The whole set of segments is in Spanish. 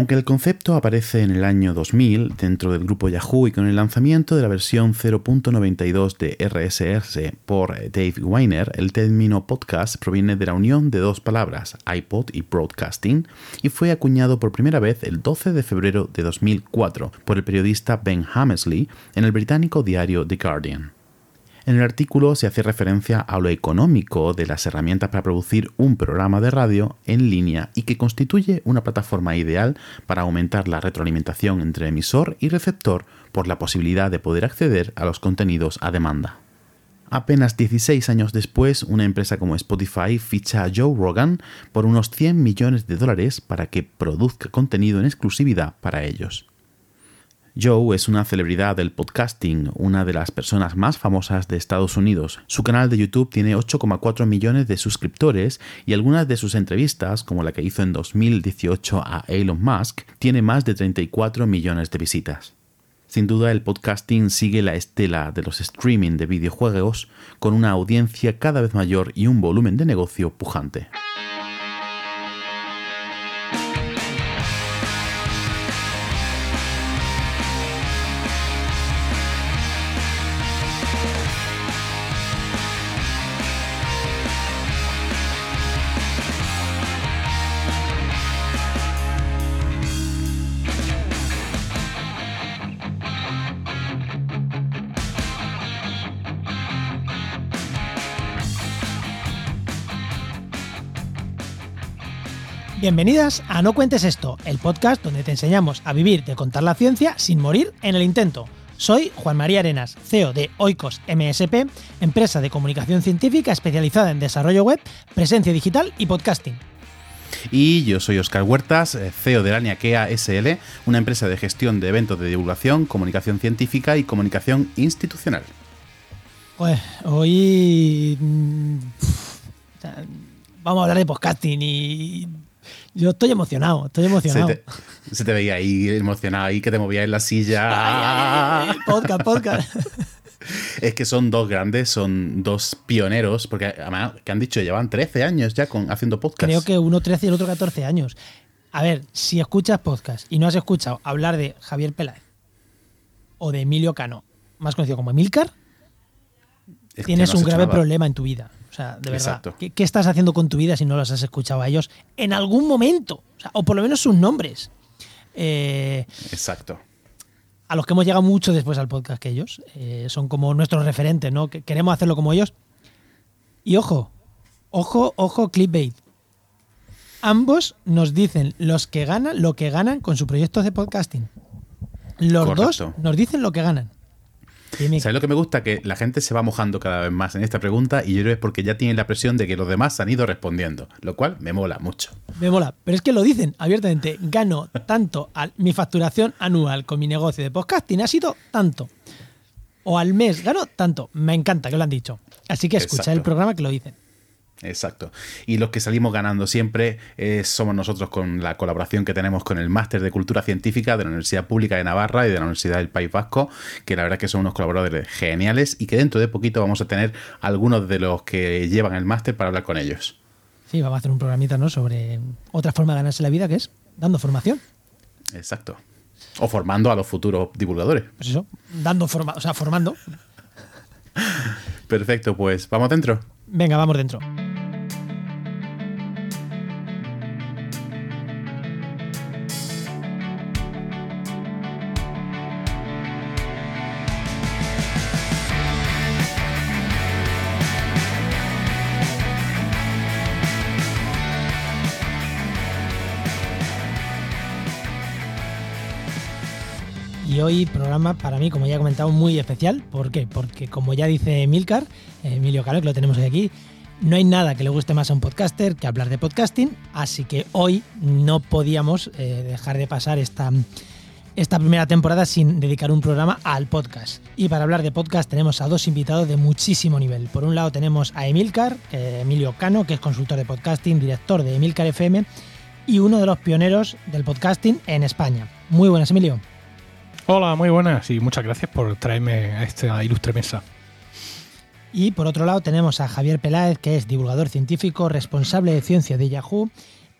Aunque el concepto aparece en el año 2000 dentro del grupo Yahoo y con el lanzamiento de la versión 0.92 de RSS por Dave Weiner, el término podcast proviene de la unión de dos palabras, iPod y broadcasting, y fue acuñado por primera vez el 12 de febrero de 2004 por el periodista Ben Hammersley en el británico diario The Guardian. En el artículo se hace referencia a lo económico de las herramientas para producir un programa de radio en línea y que constituye una plataforma ideal para aumentar la retroalimentación entre emisor y receptor por la posibilidad de poder acceder a los contenidos a demanda. Apenas 16 años después, una empresa como Spotify ficha a Joe Rogan por unos 100 millones de dólares para que produzca contenido en exclusividad para ellos. Joe es una celebridad del podcasting, una de las personas más famosas de Estados Unidos. Su canal de YouTube tiene 8,4 millones de suscriptores y algunas de sus entrevistas, como la que hizo en 2018 a Elon Musk, tiene más de 34 millones de visitas. Sin duda el podcasting sigue la estela de los streaming de videojuegos con una audiencia cada vez mayor y un volumen de negocio pujante. Bienvenidas a No Cuentes Esto, el podcast donde te enseñamos a vivir de contar la ciencia sin morir en el intento. Soy Juan María Arenas, CEO de Oikos MSP, empresa de comunicación científica especializada en desarrollo web, presencia digital y podcasting. Y yo soy Oscar Huertas, eh, CEO de la Niakea SL, una empresa de gestión de eventos de divulgación, comunicación científica y comunicación institucional. Pues hoy mm, vamos a hablar de podcasting y yo estoy emocionado, estoy emocionado. Se te, veía ahí emocionado, ahí que te movías en la silla. podcast, podcast. Es que son dos grandes, son dos pioneros, porque además, que han dicho, llevan 13 años ya con, haciendo podcast. Creo que uno 13 y el otro 14 años. A ver, si escuchas podcast y no has escuchado hablar de Javier Peláez o de Emilio Cano, más conocido como Emilcar, tienes un grave problema en tu vida. O sea, de verdad, ¿qué, estás haciendo con tu vida si no los has escuchado a ellos en algún momento? O, por lo menos sus nombres. Eh, Exacto. A los que hemos llegado mucho después al podcast que ellos. Eh, son como nuestros referentes, ¿no? Que queremos hacerlo como ellos. Y ojo, ojo, ojo, clickbait. Ambos nos dicen los que ganan lo que ganan con su proyecto de podcasting. Los dos nos dicen lo que ganan. ¿Sabes lo que me gusta? Que la gente se va mojando cada vez más en esta pregunta y yo creo que es porque ya tienen la presión de que los demás han ido respondiendo, lo cual me mola mucho. Me mola, pero es que lo dicen abiertamente, gano tanto, al, mi facturación anual con mi negocio de podcasting ha sido tanto. O al mes gano tanto. Me encanta que lo han dicho. Así que escucha el programa que lo dicen. Exacto. Y los que salimos ganando siempre eh, somos nosotros con la colaboración que tenemos con el Máster de Cultura Científica de la Universidad Pública de Navarra y de la Universidad del País Vasco, que la verdad es que son unos colaboradores geniales y que dentro de poquito vamos a tener algunos de los que llevan el máster para hablar con ellos. Sí, vamos a hacer un programita ¿no? sobre otra forma de ganarse la vida que es dando formación. Exacto. O formando a los futuros divulgadores. Pues eso, dando forma, o sea, formando. Perfecto, pues vamos dentro. Venga, vamos dentro. Hoy programa para mí, como ya he comentado, muy especial. ¿Por qué? Porque como ya dice Milcar, eh, Emilio Caro, que lo tenemos hoy aquí, no hay nada que le guste más a un podcaster que hablar de podcasting, así que hoy no podíamos eh, dejar de pasar esta, esta primera temporada sin dedicar un programa al podcast. Y para hablar de podcast tenemos a dos invitados de muchísimo nivel. Por un lado tenemos a Emilcar, Emilio Cano, que es consultor de podcasting, director de Emilcar FM y uno de los pioneros del podcasting en España. Muy buenas, Emilio. Hola, muy buenas y muchas gracias por traerme a esta ilustre mesa. Y por otro lado tenemos a Javier Peláez, que es divulgador científico, responsable de ciencia de Yahoo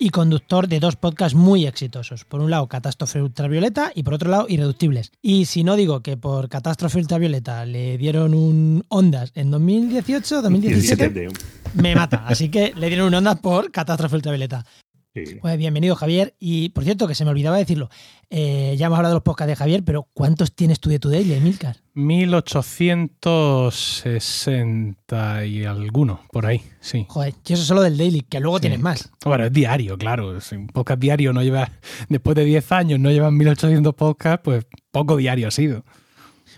y conductor de dos podcasts muy exitosos. Por un lado, Catástrofe Ultravioleta y por otro lado, Irreductibles. Y si no digo que por Catástrofe Ultravioleta le dieron un Ondas en 2018, 2017, me mata. Así que le dieron un Ondas por Catástrofe Ultravioleta. Pues bienvenido, Javier. Y por cierto, que se me olvidaba decirlo, eh, ya hemos hablado de los podcasts de Javier, pero ¿cuántos tienes tú de tu daily, Emilcar? 1860 y alguno, por ahí, sí. Joder, y eso solo del daily, que luego tienes más. Bueno, es diario, claro. un podcast diario no lleva, después de 10 años, no llevan 1800 podcasts, pues poco diario ha sido.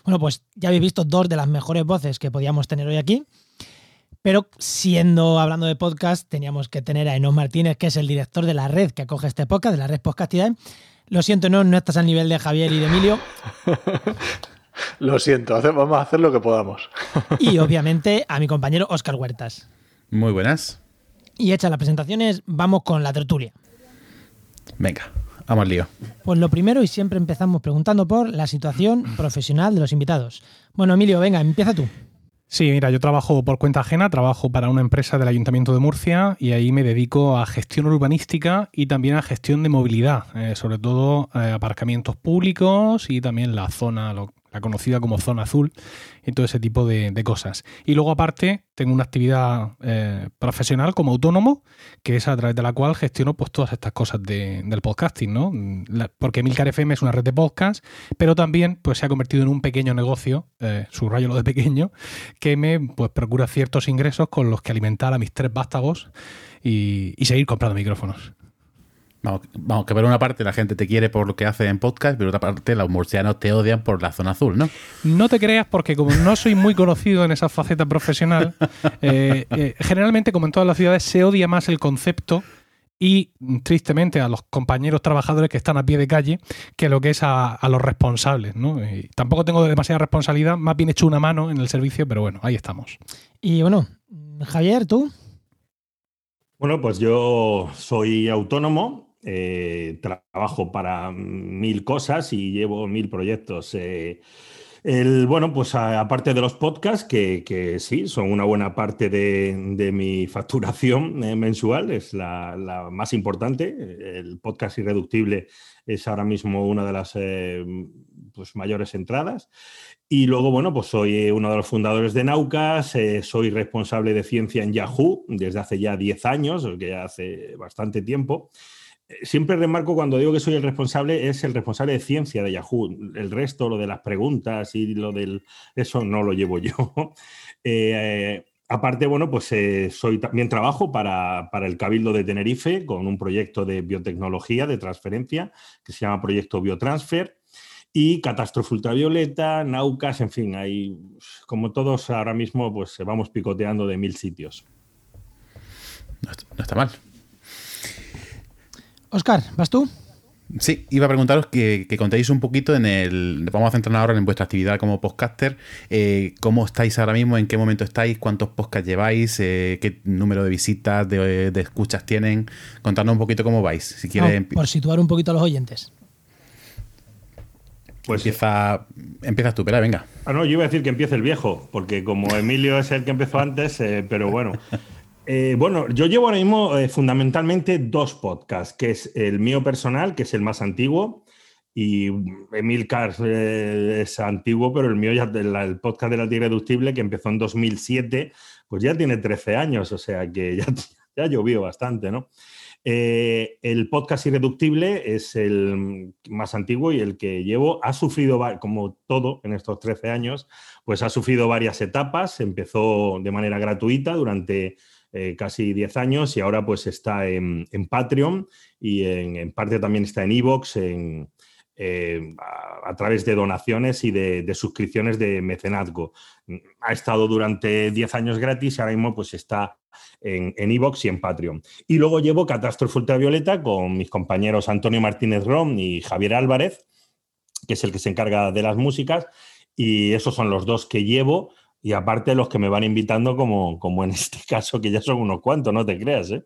Bueno, pues ya habéis visto dos de las mejores voces que podíamos tener hoy aquí. Pero siendo hablando de podcast, teníamos que tener a Enos Martínez, que es el director de la red que acoge este podcast, de la red Podcastidad. Lo siento, no, no estás al nivel de Javier y de Emilio. Lo siento, vamos a hacer lo que podamos. y obviamente a mi compañero Oscar Huertas. Muy buenas. Y hechas las presentaciones, vamos con la tertulia. Venga, vamos al lío. Pues lo primero, y siempre empezamos preguntando por la situación profesional de los invitados. Bueno, Emilio, venga, empieza tú. Sí, mira, yo trabajo por cuenta ajena, trabajo para una empresa del Ayuntamiento de Murcia y ahí me dedico a gestión urbanística y también a gestión de movilidad, eh, sobre todo eh, aparcamientos públicos y también la zona, la conocida como zona azul y todo ese tipo de, cosas. Y luego aparte tengo una actividad eh, profesional como autónomo, que es a través de la cual gestiono pues todas estas cosas del podcasting, ¿no? porque Milcar FM es una red de podcast, pero también pues se ha convertido en un pequeño negocio, eh, subrayo lo de pequeño, que me pues procura ciertos ingresos con los que alimentar a mis tres vástagos y seguir comprando micrófonos. Vamos, que por una parte la gente te quiere por lo que hace en podcast, pero por otra parte los murcianos te odian por la zona azul, ¿no? No te creas, porque como no soy muy conocido en esa faceta profesional, eh, eh, generalmente, como en todas las ciudades, se odia más el concepto y tristemente a los compañeros trabajadores que están a pie de calle que lo que es a, los responsables. ¿no? tampoco tengo demasiada responsabilidad, más bien hecho una mano en el servicio, pero bueno, ahí estamos. Y bueno, Javier, ¿tú? Bueno, pues yo soy autónomo, eh, trabajo para mil cosas y llevo mil proyectos. Eh, el, bueno, pues aparte de los podcasts, que, sí, son una buena parte de, mi facturación eh, mensual, es la, más importante. El podcast irreductible es ahora mismo una de las pues, mayores entradas. Y luego, bueno, pues soy uno de los fundadores de Naucas, soy responsable de ciencia en Yahoo desde hace ya 10 años, que ya hace bastante tiempo siempre remarco cuando digo que soy el responsable, es el responsable de ciencia de Yahoo. El resto, lo de las preguntas y lo del. Eso no lo llevo yo. Eh, aparte, bueno, pues eh, soy también trabajo para, el Cabildo de Tenerife con un proyecto de biotecnología, de transferencia, que se llama Proyecto Biotransfer. Y Catástrofe Ultravioleta, Naucas, en fin, hay, como todos ahora mismo, pues vamos picoteando de mil sitios. no está mal. Oscar, ¿vas tú? Sí, iba a preguntaros que, contéis un poquito en el. Vamos a centrarnos ahora en vuestra actividad como podcaster. Eh, ¿Cómo estáis ahora mismo? ¿En qué momento estáis? ¿Cuántos podcasts lleváis? Eh, ¿Qué número de visitas, de, escuchas tienen? Contadnos un poquito cómo vais. Si quiere, por situar un poquito a los oyentes. Pues empieza, empiezas tú, pero venga. Ah, no, yo iba a decir que empiece el viejo, porque como Emilio es el que empezó antes, eh, pero bueno. Eh, bueno, yo llevo ahora mismo eh, fundamentalmente dos podcasts, que es el mío personal, que es el más antiguo, y Emil Cars eh, es antiguo, pero el mío ya, el, podcast de la Irreductible, que empezó en 2007, pues ya tiene 13 años, o sea que ya, ya llovió bastante, ¿no? el podcast Irreductible es el más antiguo y el que llevo. Ha sufrido, como todo en estos 13 años, pues ha sufrido varias etapas. Empezó de manera gratuita durante eh, casi 10 años y ahora pues está en, Patreon y en, parte también está en Evox eh, a, través de donaciones y de, suscripciones de mecenazgo. Ha estado durante 10 años gratis y ahora mismo pues está en Evox y en Patreon. Y luego llevo Catástrofe Ultravioleta con mis compañeros Antonio Martínez Rom y Javier Álvarez, que es el que se encarga de las músicas, y esos son los dos que llevo. Y aparte los que me van invitando, como, como en este caso, que ya son unos cuantos, no te creas, ¿eh?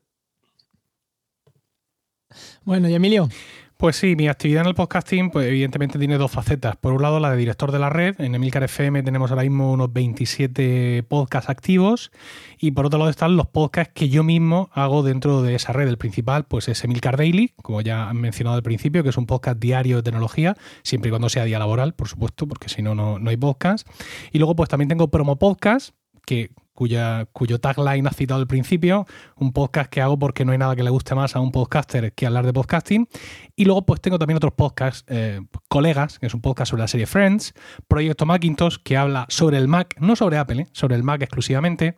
Bueno, y Emilio. Pues sí, mi actividad en el podcasting, pues evidentemente tiene dos facetas. Por un lado, la de director de la red. En Emilcar FM tenemos ahora mismo unos 27 podcasts activos. Y por otro lado están los podcasts que yo mismo hago dentro de esa red. El principal, pues es Emilcar Daily, como ya han mencionado al principio, que es un podcast diario de tecnología, siempre y cuando sea día laboral, por supuesto, porque si no, no hay podcast. Y luego, pues también tengo promo podcast, que cuya, cuyo tagline ha citado al principio, un podcast que hago porque no hay nada que le guste más a un podcaster que hablar de podcasting. Y luego pues tengo también otros podcasts, eh, colegas, que es un podcast sobre la serie Friends, Proyecto Macintosh, que habla sobre el Mac, no sobre Apple, eh, sobre el Mac exclusivamente,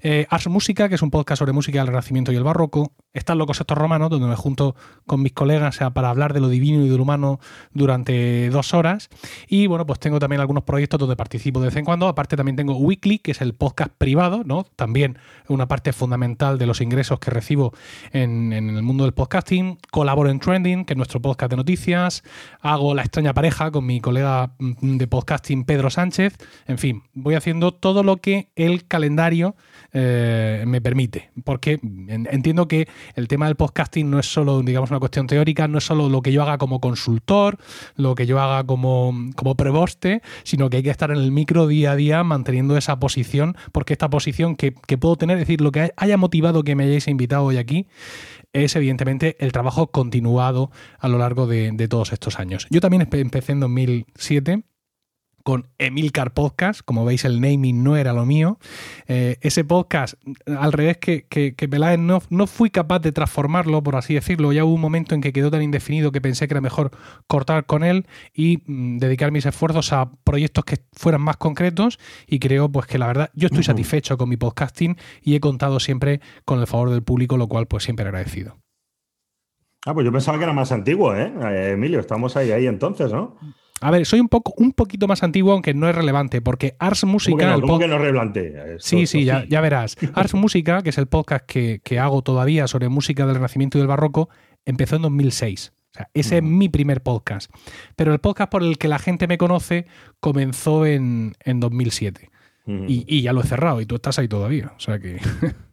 eh, Ars Música, que es un podcast sobre música del Renacimiento y el Barroco, Están Locos Estos Romanos, donde me junto con mis colegas para hablar de lo divino y de lo humano durante dos horas. Y bueno, pues tengo también algunos proyectos donde participo de vez en cuando. Aparte también tengo Weekly, que es el podcast privado ¿no? También una parte fundamental de los ingresos que recibo en, el mundo del podcasting. Colaboro en Trending, que es nuestro podcast de noticias. Hago La extraña pareja con mi colega mm, de podcasting Pedro Sánchez. En fin, voy haciendo todo lo que el calendario eh, me permite. Porque entiendo que el tema del podcasting no es solo, digamos, una cuestión teórica, no es solo lo que yo haga como consultor, lo que yo haga como, como preboste, sino que hay que estar en el micro día a día manteniendo esa posición, porque esta posición que, puedo tener, es decir, lo que haya motivado que me hayáis invitado hoy aquí, es evidentemente el trabajo continuado a lo largo de, de todos estos años. Yo también empecé en 2007 con Emilcar Podcast. Como veis, el naming no era lo mío. Eh, ese podcast, al revés que, que, Peláez, no, no, fui capaz de transformarlo, por así decirlo. Ya hubo un momento en que quedó tan indefinido que pensé que era mejor cortar con él y mm, dedicar mis esfuerzos a proyectos que fueran más concretos. Y creo pues que la verdad, yo estoy satisfecho con mi podcasting y he contado siempre con el favor del público, lo cual pues siempre agradecido. Ah, pues yo pensaba que era más antiguo, ¿eh? eh Emilio, estamos ahí, ahí entonces, ¿no? A ver, soy un poco un poquito más antiguo, aunque no es relevante, porque Ars Música. ¿Cómo que no, es relevante? sí, sí, ya, ya, verás. Ars Música, que es el podcast que, hago todavía sobre música del Renacimiento y del Barroco, empezó en 2006. O sea, ese es mi primer podcast. Pero el podcast por el que la gente me conoce comenzó en, 2007. y, y, ya lo he cerrado y tú estás ahí todavía. O sea que.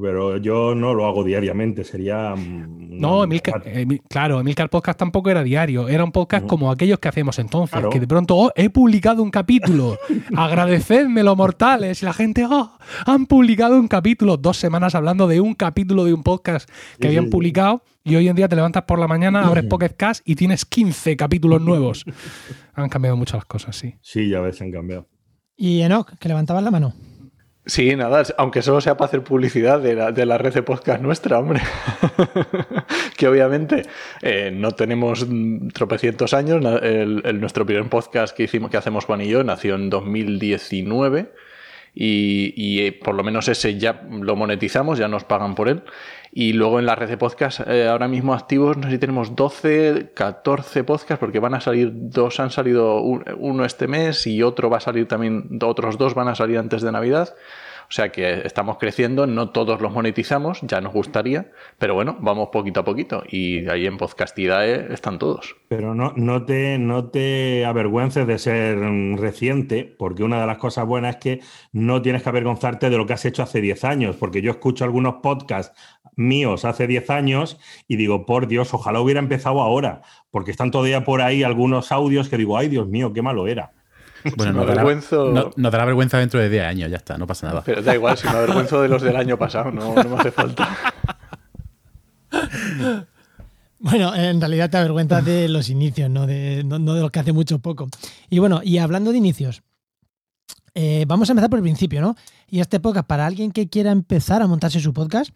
pero yo no lo hago diariamente, sería... No, Emilcar, claro, Emilcar Podcast tampoco era diario, era un podcast como aquellos que hacemos entonces, que de pronto, oh, he publicado un capítulo, agradecedme mortales, y la gente, oh, han publicado un capítulo, dos semanas hablando de un capítulo de un podcast que habían publicado, y hoy en día te levantas por la mañana, abres Pocket Cast y tienes 15 capítulos nuevos. han cambiado muchas las cosas, sí. Sí, ya ves, han cambiado. ¿Y Enoch, que levantabas la mano? Sí, nada, aunque solo sea para hacer publicidad de la, de la red de podcast nuestra, hombre. que obviamente eh, no tenemos tropecientos años. El, nuestro primer podcast que hicimos, que hacemos Juan y yo, nació en 2019. Y, eh, por lo menos ese ya lo monetizamos, ya nos pagan por él. Y luego en la red de podcast, eh, ahora mismo activos, no sé si tenemos 12, 14 podcasts, porque van a salir, dos han salido uno este mes y otro va a salir también, otros dos van a salir antes de Navidad. O sea que estamos creciendo, no todos los monetizamos, ya nos gustaría, pero bueno, vamos poquito a poquito y ahí en Podcastidae están todos. Pero no, no, te, no te avergüences de ser reciente, porque una de las cosas buenas es que no tienes que avergonzarte de lo que has hecho hace 10 años, porque yo escucho algunos podcasts míos hace 10 años y digo, por Dios, ojalá hubiera empezado ahora, porque están todavía por ahí algunos audios que digo, ay Dios mío, qué malo era. Bueno, no, dará, no, dará vergüenza dentro de 10 años, ya está, no pasa nada. Pero da igual, si me avergüenzo de los del año pasado, no, me hace falta. Bueno, en realidad te avergüenzas de los inicios, no de, no, de los que hace mucho poco. Y bueno, y hablando de inicios, eh, vamos a empezar por el principio, ¿no? Y este podcast, para alguien que quiera empezar a montarse su podcast,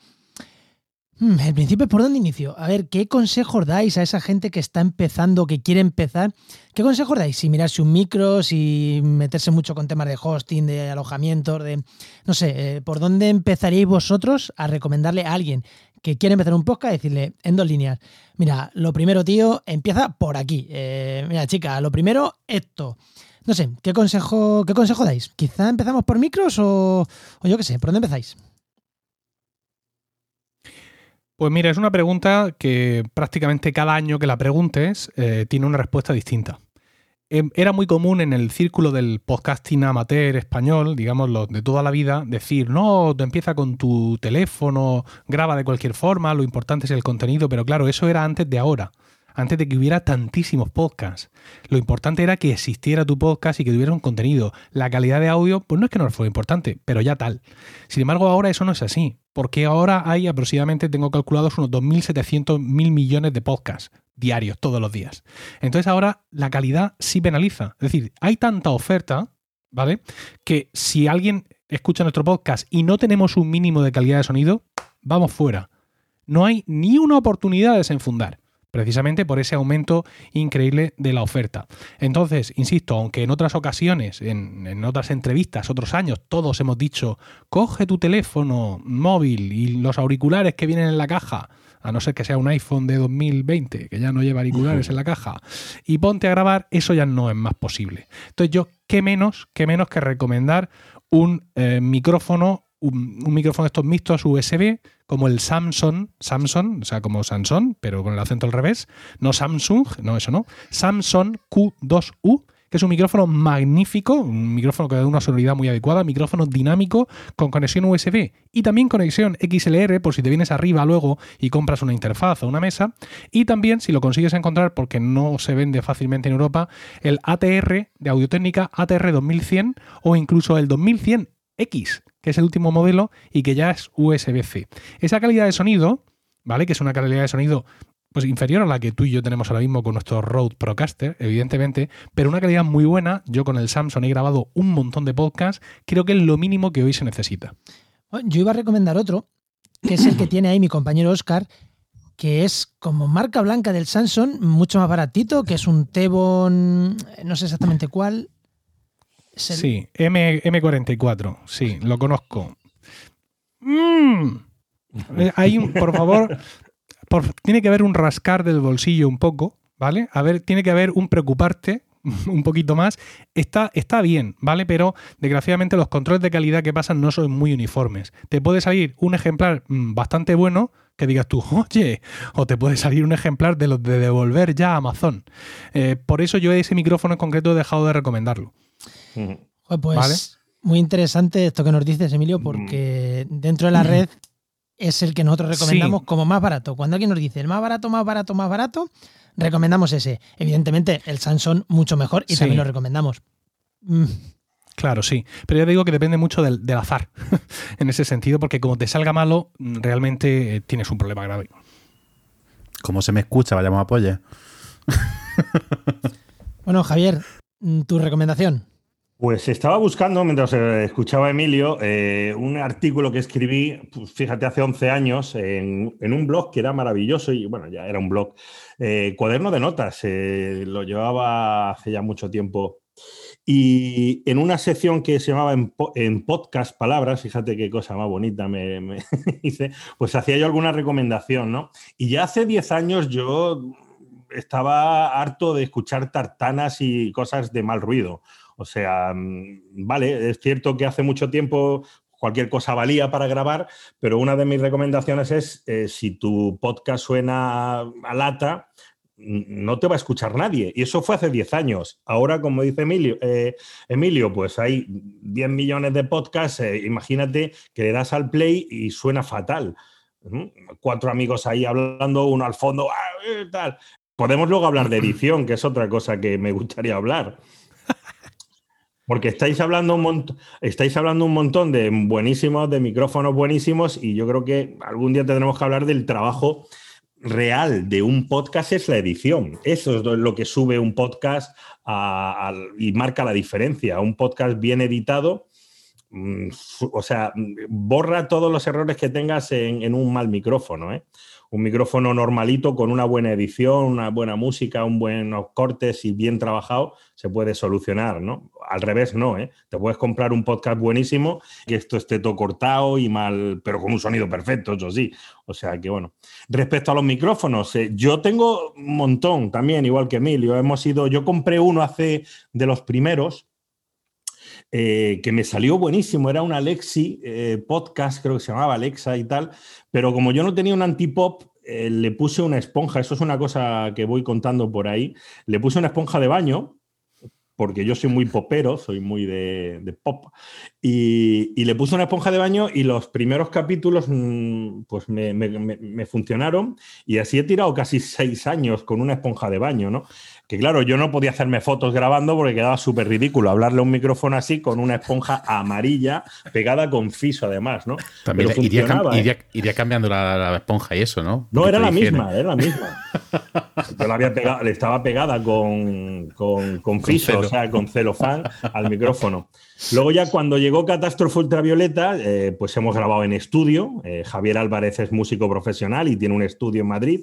el principio, ¿por dónde inicio? A ver, ¿qué consejos dais a esa gente que está empezando, que quiere empezar? ¿Qué consejos dais? Si mirarse un micro, si meterse mucho con temas de hosting, de alojamiento, de... No sé, eh, ¿por dónde empezaríais vosotros a recomendarle a alguien que quiere empezar un podcast? Decirle en dos líneas. Mira, lo primero, tío, empieza por aquí. Eh, mira, chica, lo primero, esto. No sé, ¿qué consejo, qué consejo dais? ¿Quizá empezamos por micros o yo qué sé? ¿Por dónde empezáis? Pues mira, es una pregunta que prácticamente cada año que la preguntes eh, tiene una respuesta distinta. em, era muy común en el círculo del podcasting amateur español, digamos, los de toda la vida, decir, no, tú empieza con tu teléfono, graba de cualquier forma, lo importante es el contenido, pero claro, eso era antes de ahora antes de que hubiera tantísimos podcasts. Lo importante era que existiera tu podcast y que tuviera un contenido. La calidad de audio, pues no es que no fuera importante, pero ya tal. Sin embargo, ahora eso no es así, porque ahora hay aproximadamente, tengo calculados unos 2.700 mil millones de podcasts diarios, todos los días. Entonces ahora la calidad sí penaliza. Es decir, hay tanta oferta, ¿vale? Que si alguien escucha nuestro podcast y no tenemos un mínimo de calidad de sonido, vamos fuera. No hay ni una oportunidad de desenfundar precisamente por ese aumento increíble de la oferta. Entonces, insisto, aunque en otras ocasiones, en, otras entrevistas, otros años, todos hemos dicho, coge tu teléfono móvil y los auriculares que vienen en la caja, a no ser que sea un iPhone de 2020, que ya no lleva auriculares en la caja, y ponte a grabar, eso ya no es más posible. Entonces yo, ¿qué menos, qué menos que recomendar un eh, micrófono un, micrófono de estos mixtos USB, como el Samsung, Samsung, o sea, como Samsung, pero con el acento al revés, no Samsung, no, eso no, Samsung Q2U, que es un micrófono magnífico, un micrófono que da una sonoridad muy adecuada, micrófono dinámico con conexión USB y también conexión XLR por si te vienes arriba luego y compras una interfaz o una mesa. Y también, si lo consigues encontrar porque no se vende fácilmente en Europa, el ATR de Audiotécnica ATR 2100 o incluso el 2100X, que es el último modelo y que ya es USB-C. Esa calidad de sonido, ¿vale? Que es una calidad de sonido pues inferior a la que tú y yo tenemos ahora mismo con nuestro Rode Procaster, evidentemente, pero una calidad muy buena. Yo con el Samsung he grabado un montón de podcasts, creo que es lo mínimo que hoy se necesita. Yo iba a recomendar otro, que es el que tiene ahí mi compañero Oscar, que es como marca blanca del Samsung, mucho más baratito, que es un Tebon, no sé exactamente cuál, Sí, M, M44, sí, lo conozco. Mm. Hay un, por favor, tiene que haber un rascar del bolsillo un poco, ¿vale? A ver, tiene que haber un preocuparte un poquito más. Está, está bien, ¿vale? Pero desgraciadamente los controles de calidad que pasan no son muy uniformes. Te puede salir un ejemplar mm, bastante bueno que digas tú, oye, o te puede salir un ejemplar de los de devolver ya a Amazon. Eh, por eso yo ese micrófono en concreto he dejado de recomendarlo. Pues muy interesante esto que nos dices, Emilio, mm. porque dentro de la red es el que nosotros recomendamos como más barato. Cuando alguien nos dice el más barato, más barato, más barato, recomendamos ese. Evidentemente, el Samsung mucho mejor y también lo recomendamos. Mm. Claro, sí. Pero ya digo que depende mucho del, azar en ese sentido, porque como te salga malo, realmente eh, tienes un problema grave. Como se me escucha, vayamos a apoyar. bueno, Javier, tu recomendación. Pues estaba buscando, mientras eh, escuchaba a Emilio, eh, un artículo que escribí, pues, fíjate, hace 11 años, en, un blog que era maravilloso y, bueno, ya era un blog, eh, cuaderno de notas, lo llevaba hace ya mucho tiempo. Y en una sección que se llamaba en, podcast palabras, fíjate qué cosa más bonita me, me hice, pues hacía yo alguna recomendación, ¿no? Y ya hace 10 años yo estaba harto de escuchar tartanas y cosas de mal ruido. O sea, mm, vale, es cierto que hace mucho tiempo cualquier cosa valía para grabar, pero una de mis recomendaciones es, eh, si tu podcast suena a lata, no te va a escuchar nadie. Y eso fue hace 10 años. Ahora, como dice Emilio, eh, Emilio pues hay 10 millones de podcasts. Eh, imagínate que le das al play y suena fatal. Cuatro amigos ahí hablando, uno al fondo, ah, tal. Podemos luego hablar de edición, que es otra cosa que me gustaría hablar. Porque estáis hablando, un montón, estáis hablando un montón de buenísimos, de micrófonos buenísimos, y yo creo que algún día tendremos que hablar del trabajo real de un podcast es la edición. Eso es lo que sube un podcast y marca la diferencia. Un podcast bien editado, mm, o sea, borra todos los errores que tengas en, en un mal micrófono. ¿eh? Un micrófono normalito con una buena edición, una buena música, un buenos cortes y bien trabajado, se puede solucionar, ¿no? Al revés, no, ¿eh? Te puedes comprar un podcast buenísimo que esto esté todo cortado y mal, pero con un sonido perfecto, eso sí. O sea que, bueno. Respecto a los micrófonos, eh, yo tengo un montón también, igual que Emilio. Hemos ido, yo compré uno hace de los primeros, eh, que me salió buenísimo. Era un Alexi eh, podcast, creo que se llamaba Alexa y tal, pero como yo no tenía un antipop, eh, le puse una esponja, eso es una cosa que voy contando por ahí, le puse una esponja de baño porque yo soy muy popero, soy muy de, pop, y, le puse una esponja de baño y los primeros capítulos mm, pues me, funcionaron y así he tirado casi seis años con una esponja de baño, ¿no? Que claro, yo no podía hacerme fotos grabando porque quedaba súper ridículo hablarle a un micrófono así con una esponja amarilla pegada con fiso además, ¿no? También ¿eh? iría, cambiando la, esponja y eso, ¿no? No, era la misma, era la misma. Yo la había pegado, le estaba pegada con, con, fiso, o sea, con celofán al micrófono. Luego ya cuando llegó Catástrofe Ultravioleta, eh, pues hemos grabado en estudio. Eh, Javier Álvarez es músico profesional y tiene un estudio en Madrid,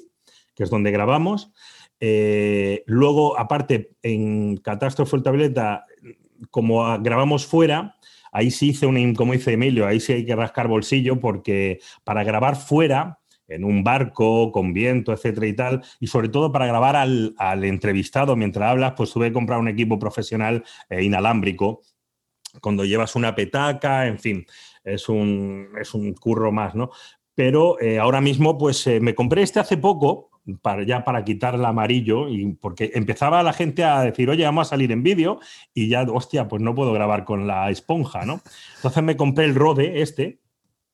que es donde grabamos. Eh, luego, aparte, en Catástrofe Ultravioleta, como grabamos fuera, ahí sí hice un, como dice Emilio, ahí sí hay que rascar bolsillo porque para grabar fuera en un barco, con viento, etcétera y tal, y sobre todo para grabar al, entrevistado mientras hablas, pues tuve que comprar un equipo profesional eh, inalámbrico, cuando llevas una petaca, en fin, es un, es un curro más, ¿no? Pero eh, ahora mismo, pues me compré este hace poco, para, ya para quitar el amarillo, y porque empezaba la gente a decir, oye, vamos a salir en vídeo, y ya, hostia, pues no puedo grabar con la esponja, ¿no? Entonces me compré el Rode, este,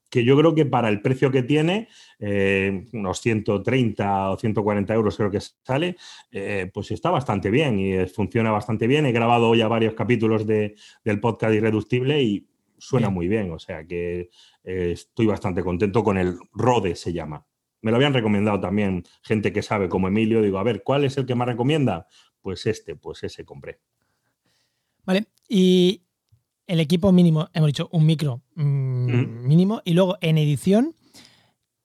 que yo creo que para el precio que tiene, eh, unos 130 o 140 euros creo que sale, eh, pues está bastante bien y funciona bastante bien. He grabado ya varios capítulos de, del podcast Irreductible y suena muy bien, o sea que eh, estoy bastante contento con el Rode, se llama. Me lo habían recomendado también gente que sabe, como Emilio. Digo, a ver, ¿cuál es el que más recomienda? Pues este, pues ese compré. Vale, y el equipo mínimo, hemos dicho un micro mm, mínimo, y luego en edición,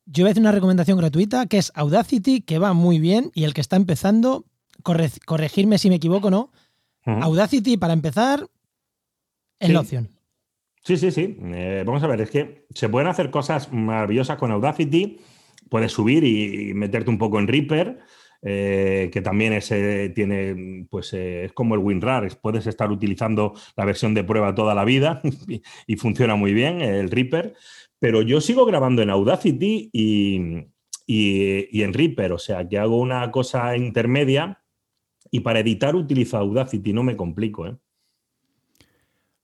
yo voy a hacer una recomendación gratuita que es Audacity, que va muy bien, y el que está empezando, corregirme si me equivoco, ¿no? Audacity, para empezar, es la opción. Sí, sí, sí. Eh, vamos a ver, es que se pueden hacer cosas maravillosas con Audacity. Puedes subir y meterte un poco en Reaper. Eh, que también ese tiene, pues eh, es como el WinRAR, puedes estar utilizando la versión de prueba toda la vida y, funciona muy bien el Reaper, pero yo sigo grabando en Audacity y, y, en Reaper, o sea que hago una cosa intermedia y para editar utilizo Audacity, no me complico. ¿eh?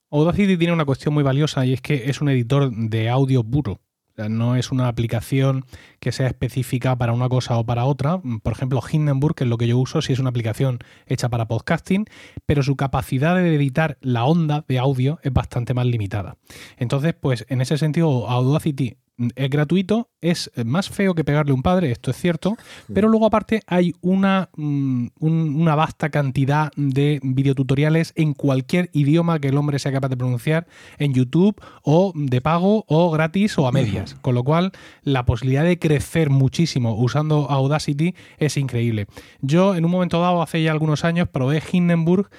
Audacity tiene una cuestión muy valiosa y es que es un editor de audio puro no es una aplicación que sea específica para una cosa o para otra. Por ejemplo, Hindenburg, que es lo que yo uso, sí es una aplicación hecha para podcasting, pero su capacidad de editar la onda de audio es bastante más limitada. Entonces, pues en ese sentido, Audacity es gratuito, es más feo que pegarle un padre, esto es cierto, pero luego aparte hay una, mm, una vasta cantidad de videotutoriales en cualquier idioma que el hombre sea capaz de pronunciar en YouTube o de pago o gratis o a medias, con lo cual la posibilidad de crecer muchísimo usando Audacity es increíble. Yo en un momento dado, hace ya algunos años, probé Hindenburg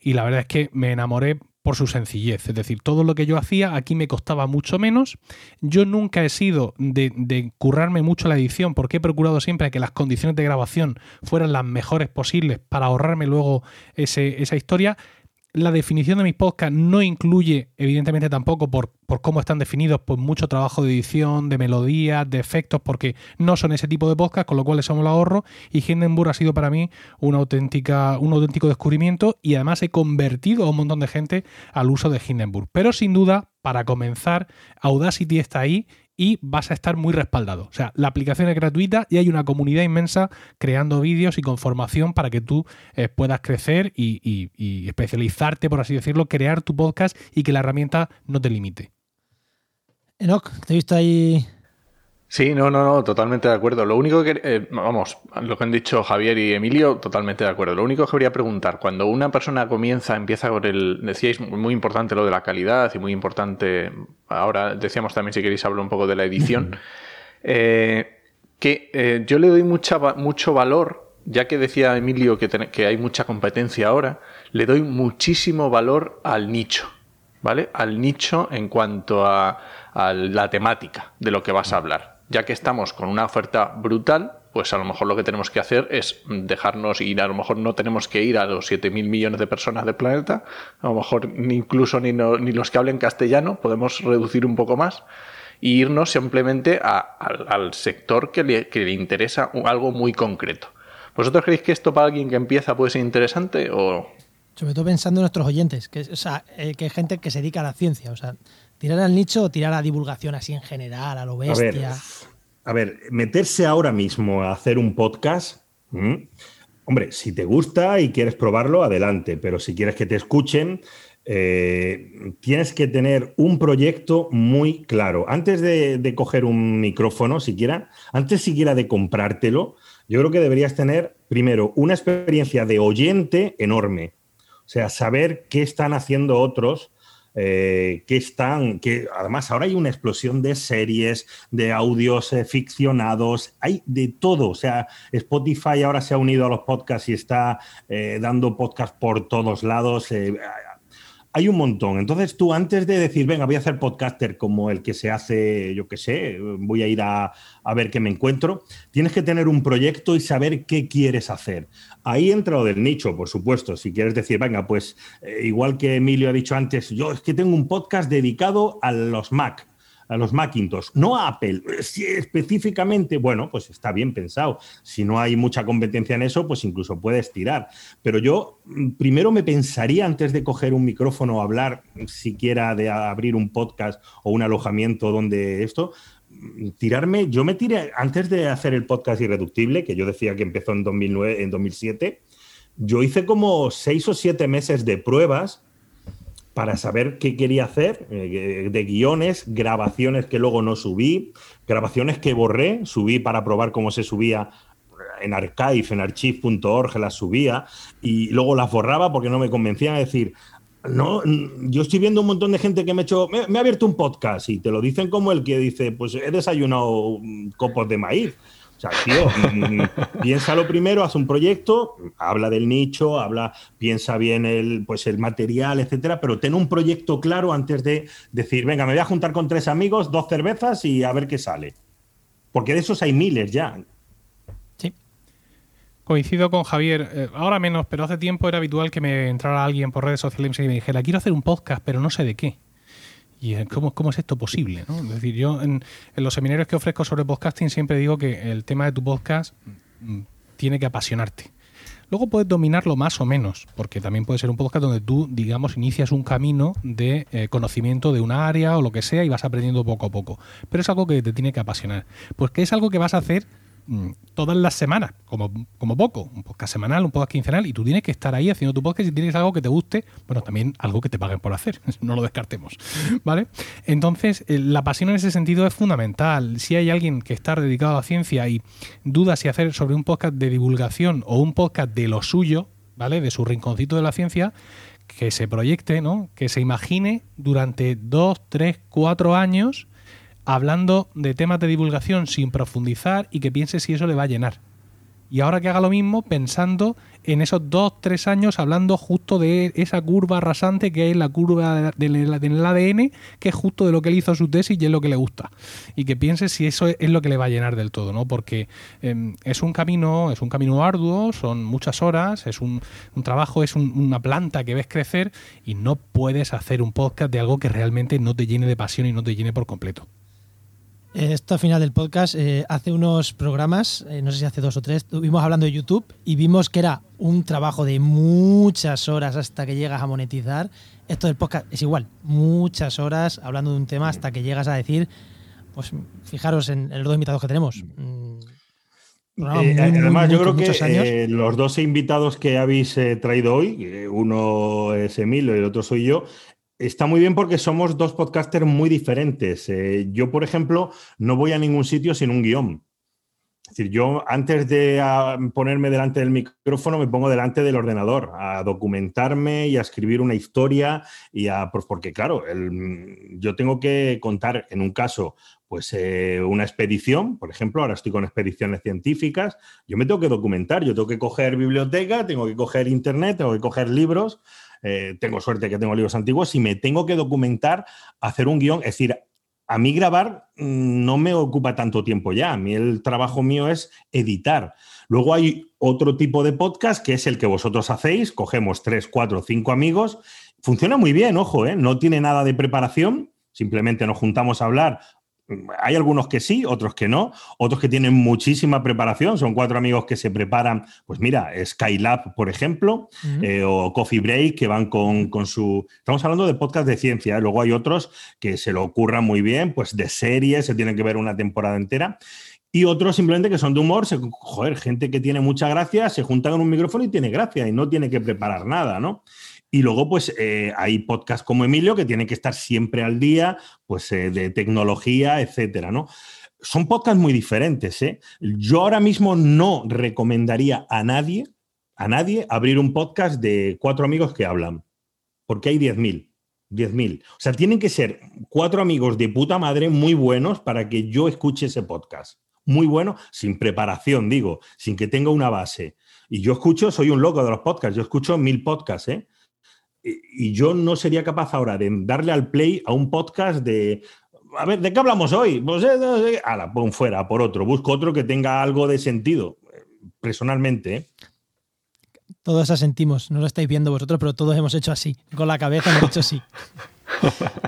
y la verdad es que me enamoré por su sencillez. Es decir, todo lo que yo hacía aquí me costaba mucho menos. Yo nunca he sido de, currarme mucho la edición porque he procurado siempre que las condiciones de grabación fueran las mejores posibles para ahorrarme luego esa historia la definición de mis podcasts no incluye, evidentemente tampoco por, por, cómo están definidos, pues mucho trabajo de edición, de melodías, de efectos, porque no son ese tipo de podcast, con lo cual eso me lo ahorro. Y Hindenburg ha sido para mí auténtica, un auténtico descubrimiento y además he convertido a un montón de gente al uso de Hindenburg. Pero sin duda, para comenzar, Audacity está ahí y vas a estar muy respaldado. O sea, la aplicación es gratuita y hay una comunidad inmensa creando vídeos y con formación para que tú eh, puedas crecer y, especializarte, por así decirlo, crear tu podcast y que la herramienta no te limite. Enoch, te he visto ahí Sí, no, no, no, totalmente de acuerdo. Lo único que, eh, vamos, lo que han dicho Javier y Emilio, totalmente de acuerdo. Lo único que quería preguntar, cuando una persona comienza, empieza con el, decíais, muy importante lo de la calidad y muy importante, ahora decíamos también si queréis hablar un poco de la edición, eh, que eh, yo le doy mucha, mucho valor, ya que decía Emilio que, que hay mucha competencia ahora, le doy muchísimo valor al nicho, ¿vale? Al nicho en cuanto a, a la temática de lo que vas a hablar ya que estamos con una oferta brutal, pues a lo mejor lo que tenemos que hacer es dejarnos ir, a lo mejor no tenemos que ir a los 7.000 millones de personas del planeta, a lo mejor ni incluso ni, ni los que hablen castellano, podemos reducir un poco más e irnos simplemente al, sector que le, que le interesa algo muy concreto. ¿Vosotros creéis que esto para alguien que empieza puede ser interesante o...? Sobre todo pensando en nuestros oyentes, que, o sea, eh, que hay gente que se dedica a la ciencia. O sea, tirar al nicho o tirar a la divulgación así en general, a lo bestia. A ver, meterse ahora mismo a hacer un podcast. Hombre, si te gusta y quieres probarlo, adelante. Pero si quieres que te escuchen, eh, tienes que tener un proyecto muy claro. Antes de, de, coger un micrófono, siquiera, antes siquiera de comprártelo, yo creo que deberías tener, primero, una experiencia de oyente enorme. O sea, saber qué están haciendo otros, eh, qué están, que además ahora hay una explosión de series, de audios eh, ficcionados, hay de todo. O sea, Spotify ahora se ha unido a los podcasts y está eh, dando podcasts por todos lados hay un montón. Entonces tú antes de decir, venga, voy a hacer podcaster como el que se hace, yo qué sé, voy a ir a, ver qué me encuentro, tienes que tener un proyecto y saber qué quieres hacer. Ahí entra lo del nicho, por supuesto. Si quieres decir, venga, pues eh, igual que Emilio ha dicho antes, yo es que tengo un podcast dedicado a los Mac a los Macintosh, no a Apple. Si específicamente, bueno, pues está bien pensado. Si no hay mucha competencia en eso, pues incluso puedes tirar. Pero yo mm, primero me pensaría antes de coger un micrófono o hablar siquiera de abrir un podcast o un alojamiento donde esto, mm, tirarme, yo me tiré antes de hacer el podcast irreductible, que yo decía que empezó en 2009, en 2007, yo hice como seis o siete meses de pruebas para saber qué quería hacer, eh, de guiones, grabaciones que luego no subí, grabaciones que borré, subí para probar cómo se subía en archive, en archive.org las subía y luego las borraba porque no me convencían a decir, no, yo estoy viendo un montón de gente que me ha hecho, me, ha abierto un podcast y te lo dicen como el que dice, pues he desayunado copos de maíz. O sea, tío, mm, piénsalo primero, haz un proyecto, habla del nicho, habla, piensa bien el, pues el material, etcétera, pero ten un proyecto claro antes de decir, venga, me voy a juntar con tres amigos, dos cervezas y a ver qué sale. Porque de esos hay miles ya. Sí. Coincido con Javier, eh, ahora menos, pero hace tiempo era habitual que me entrara alguien por redes sociales y me dijera, quiero hacer un podcast, pero no sé de qué. ¿Y cómo, cómo es esto posible? Es decir, yo en, los seminarios que ofrezco sobre podcasting siempre digo que el tema de tu podcast mm, tiene que apasionarte. Luego puedes dominarlo más o menos, porque también puede ser un podcast donde tú, digamos, inicias un camino de eh, conocimiento de una área o lo que sea y vas aprendiendo poco a poco. Pero es algo que te tiene que apasionar. Pues que es algo que vas a hacer todas las semanas, como, como poco, un podcast semanal, un podcast quincenal, y tú tienes que estar ahí haciendo tu podcast y tienes algo que te guste, bueno, también algo que te paguen por hacer, no lo descartemos, ¿vale? Entonces, eh, la pasión en ese sentido es fundamental. Si hay alguien que está dedicado a la ciencia y duda si hacer sobre un podcast de divulgación o un podcast de lo suyo, ¿vale? De su rinconcito de la ciencia, que se proyecte, ¿no? Que se imagine durante dos, tres, cuatro años hablando de temas de divulgación sin profundizar y que piense si eso le va a llenar. Y ahora que haga lo mismo pensando en esos dos, tres años hablando justo de esa curva rasante que es la curva del, ADN, que es justo de lo que él hizo su tesis y es lo que le gusta. Y que piense si eso es lo que le va a llenar del todo, ¿no? Porque em, es un camino, es un camino arduo, son muchas horas, es un, trabajo, es una planta que ves crecer y no puedes hacer un podcast de algo que realmente no te llene de pasión y no te llene por completo. Esto al final del podcast, eh, hace unos programas, eh, no sé si hace dos o tres, estuvimos hablando de YouTube y vimos que era un trabajo de muchas horas hasta que llegas a monetizar. Esto del podcast es igual, muchas horas hablando de un tema hasta que llegas a decir, pues fijaros en, los dos invitados que tenemos. Mm, eh, además, yo creo que los dos invitados que habéis traído hoy, uno es Emilio y el otro soy yo, Está muy bien porque somos dos podcasters muy diferentes. Eh, yo, por ejemplo, no voy a ningún sitio sin un guion. Es decir, yo antes de ah, ponerme delante del micrófono me pongo delante del ordenador a documentarme y a escribir una historia y a, pues porque claro, yo tengo que contar en un caso pues eh, una expedición, por ejemplo, ahora estoy con expediciones científicas, yo me tengo que documentar, yo tengo que coger biblioteca, tengo que coger internet, tengo que coger libros eh, tengo suerte que tengo libros antiguos, y me tengo que documentar, hacer un guion, es decir, a mí grabar mm, no me ocupa tanto tiempo ya, a mí el trabajo mío es editar. Luego hay otro tipo de podcast que es el que vosotros hacéis, cogemos tres, cuatro, cinco amigos, funciona muy bien, ojo, ¿eh? no tiene nada de preparación, simplemente nos juntamos a hablar Hay algunos que sí, otros que no, otros que tienen muchísima preparación. Son cuatro amigos que se preparan, pues mira, Skylab, por ejemplo, eh, o Coffee Break, que van con, su... Estamos hablando de podcast de ciencia, ¿eh? luego hay otros que se lo ocurran muy bien, pues de series, se tienen que ver una temporada entera. Y otros simplemente que son de humor, se, joder, gente que tiene mucha gracia, se junta con un micrófono y tiene gracia y no tiene que preparar nada, ¿no? Y luego, pues eh, hay podcasts como Emilio que tienen que estar siempre al día, pues eh, de tecnología, etcétera, ¿no? Son podcasts muy diferentes, ¿eh? Yo ahora mismo no recomendaría a nadie, a nadie, abrir un podcast de cuatro amigos que hablan, porque hay 10.000. 10.000. O sea, tienen que ser cuatro amigos de puta madre muy buenos para que yo escuche ese podcast. Muy bueno, sin preparación, digo, sin que tenga una base. Y yo escucho, soy un loco de los podcasts, yo escucho mil podcasts, ¿eh? Y yo no sería capaz ahora de darle al play a un podcast de, a ver, ¿de qué hablamos hoy? Pues, eh, a la pon fuera, por otro, busco otro que tenga algo de sentido, personalmente. ¿eh? Todos asentimos, no lo estáis viendo vosotros, pero todos hemos hecho así, con la cabeza hemos hecho así.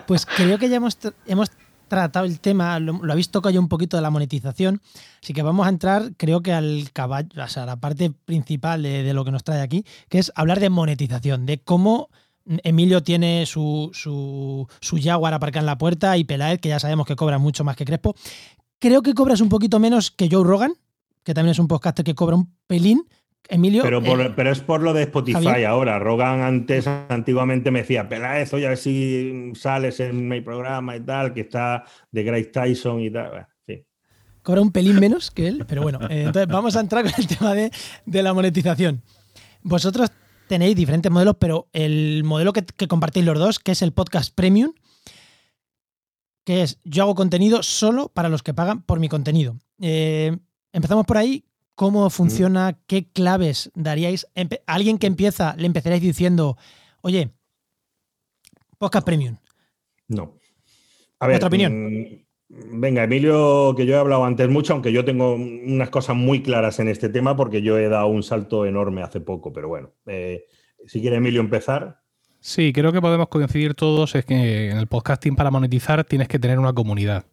Pues creo que ya hemos, hemos tratado el tema, lo, habéis tocado ya un poquito de la monetización, así que vamos a entrar, creo que al caballo, o sea, la parte principal de lo que nos trae aquí, que es hablar de monetización, de cómo Emilio tiene su, su, su Jaguar aparcado en la puerta y Peláez, que ya sabemos que cobra mucho más que Crespo. Creo que cobras un poquito menos que Joe Rogan, que también es un podcaster que cobra un pelín. Emilio. Pero, eh, pero es por lo de Spotify ahora. Rogan antes, antiguamente me decía, Peláez, oye, a ver si sales en mi programa y tal, que está de Grace Tyson y tal. Cobra un pelín menos que él, pero bueno, eh, entonces vamos a entrar con el tema de, de la monetización. Vosotros tenéis diferentes modelos, pero el modelo que, compartéis los dos, que es el podcast premium, que es yo hago contenido solo para los que pagan por mi contenido. Eh, empezamos por ahí. ¿Cómo funciona? ¿Qué claves daríais? a alguien que empieza, le empezaréis diciendo, oye, podcast premium. No. A ver, Otra opinión. Venga, Emilio, que yo he hablado antes mucho, aunque yo tengo unas cosas muy claras en este tema porque yo he dado un salto enorme hace poco, pero bueno, eh, si quiere Emilio empezar. Sí, creo que podemos coincidir todos es que en el podcasting para monetizar tienes que tener una comunidad.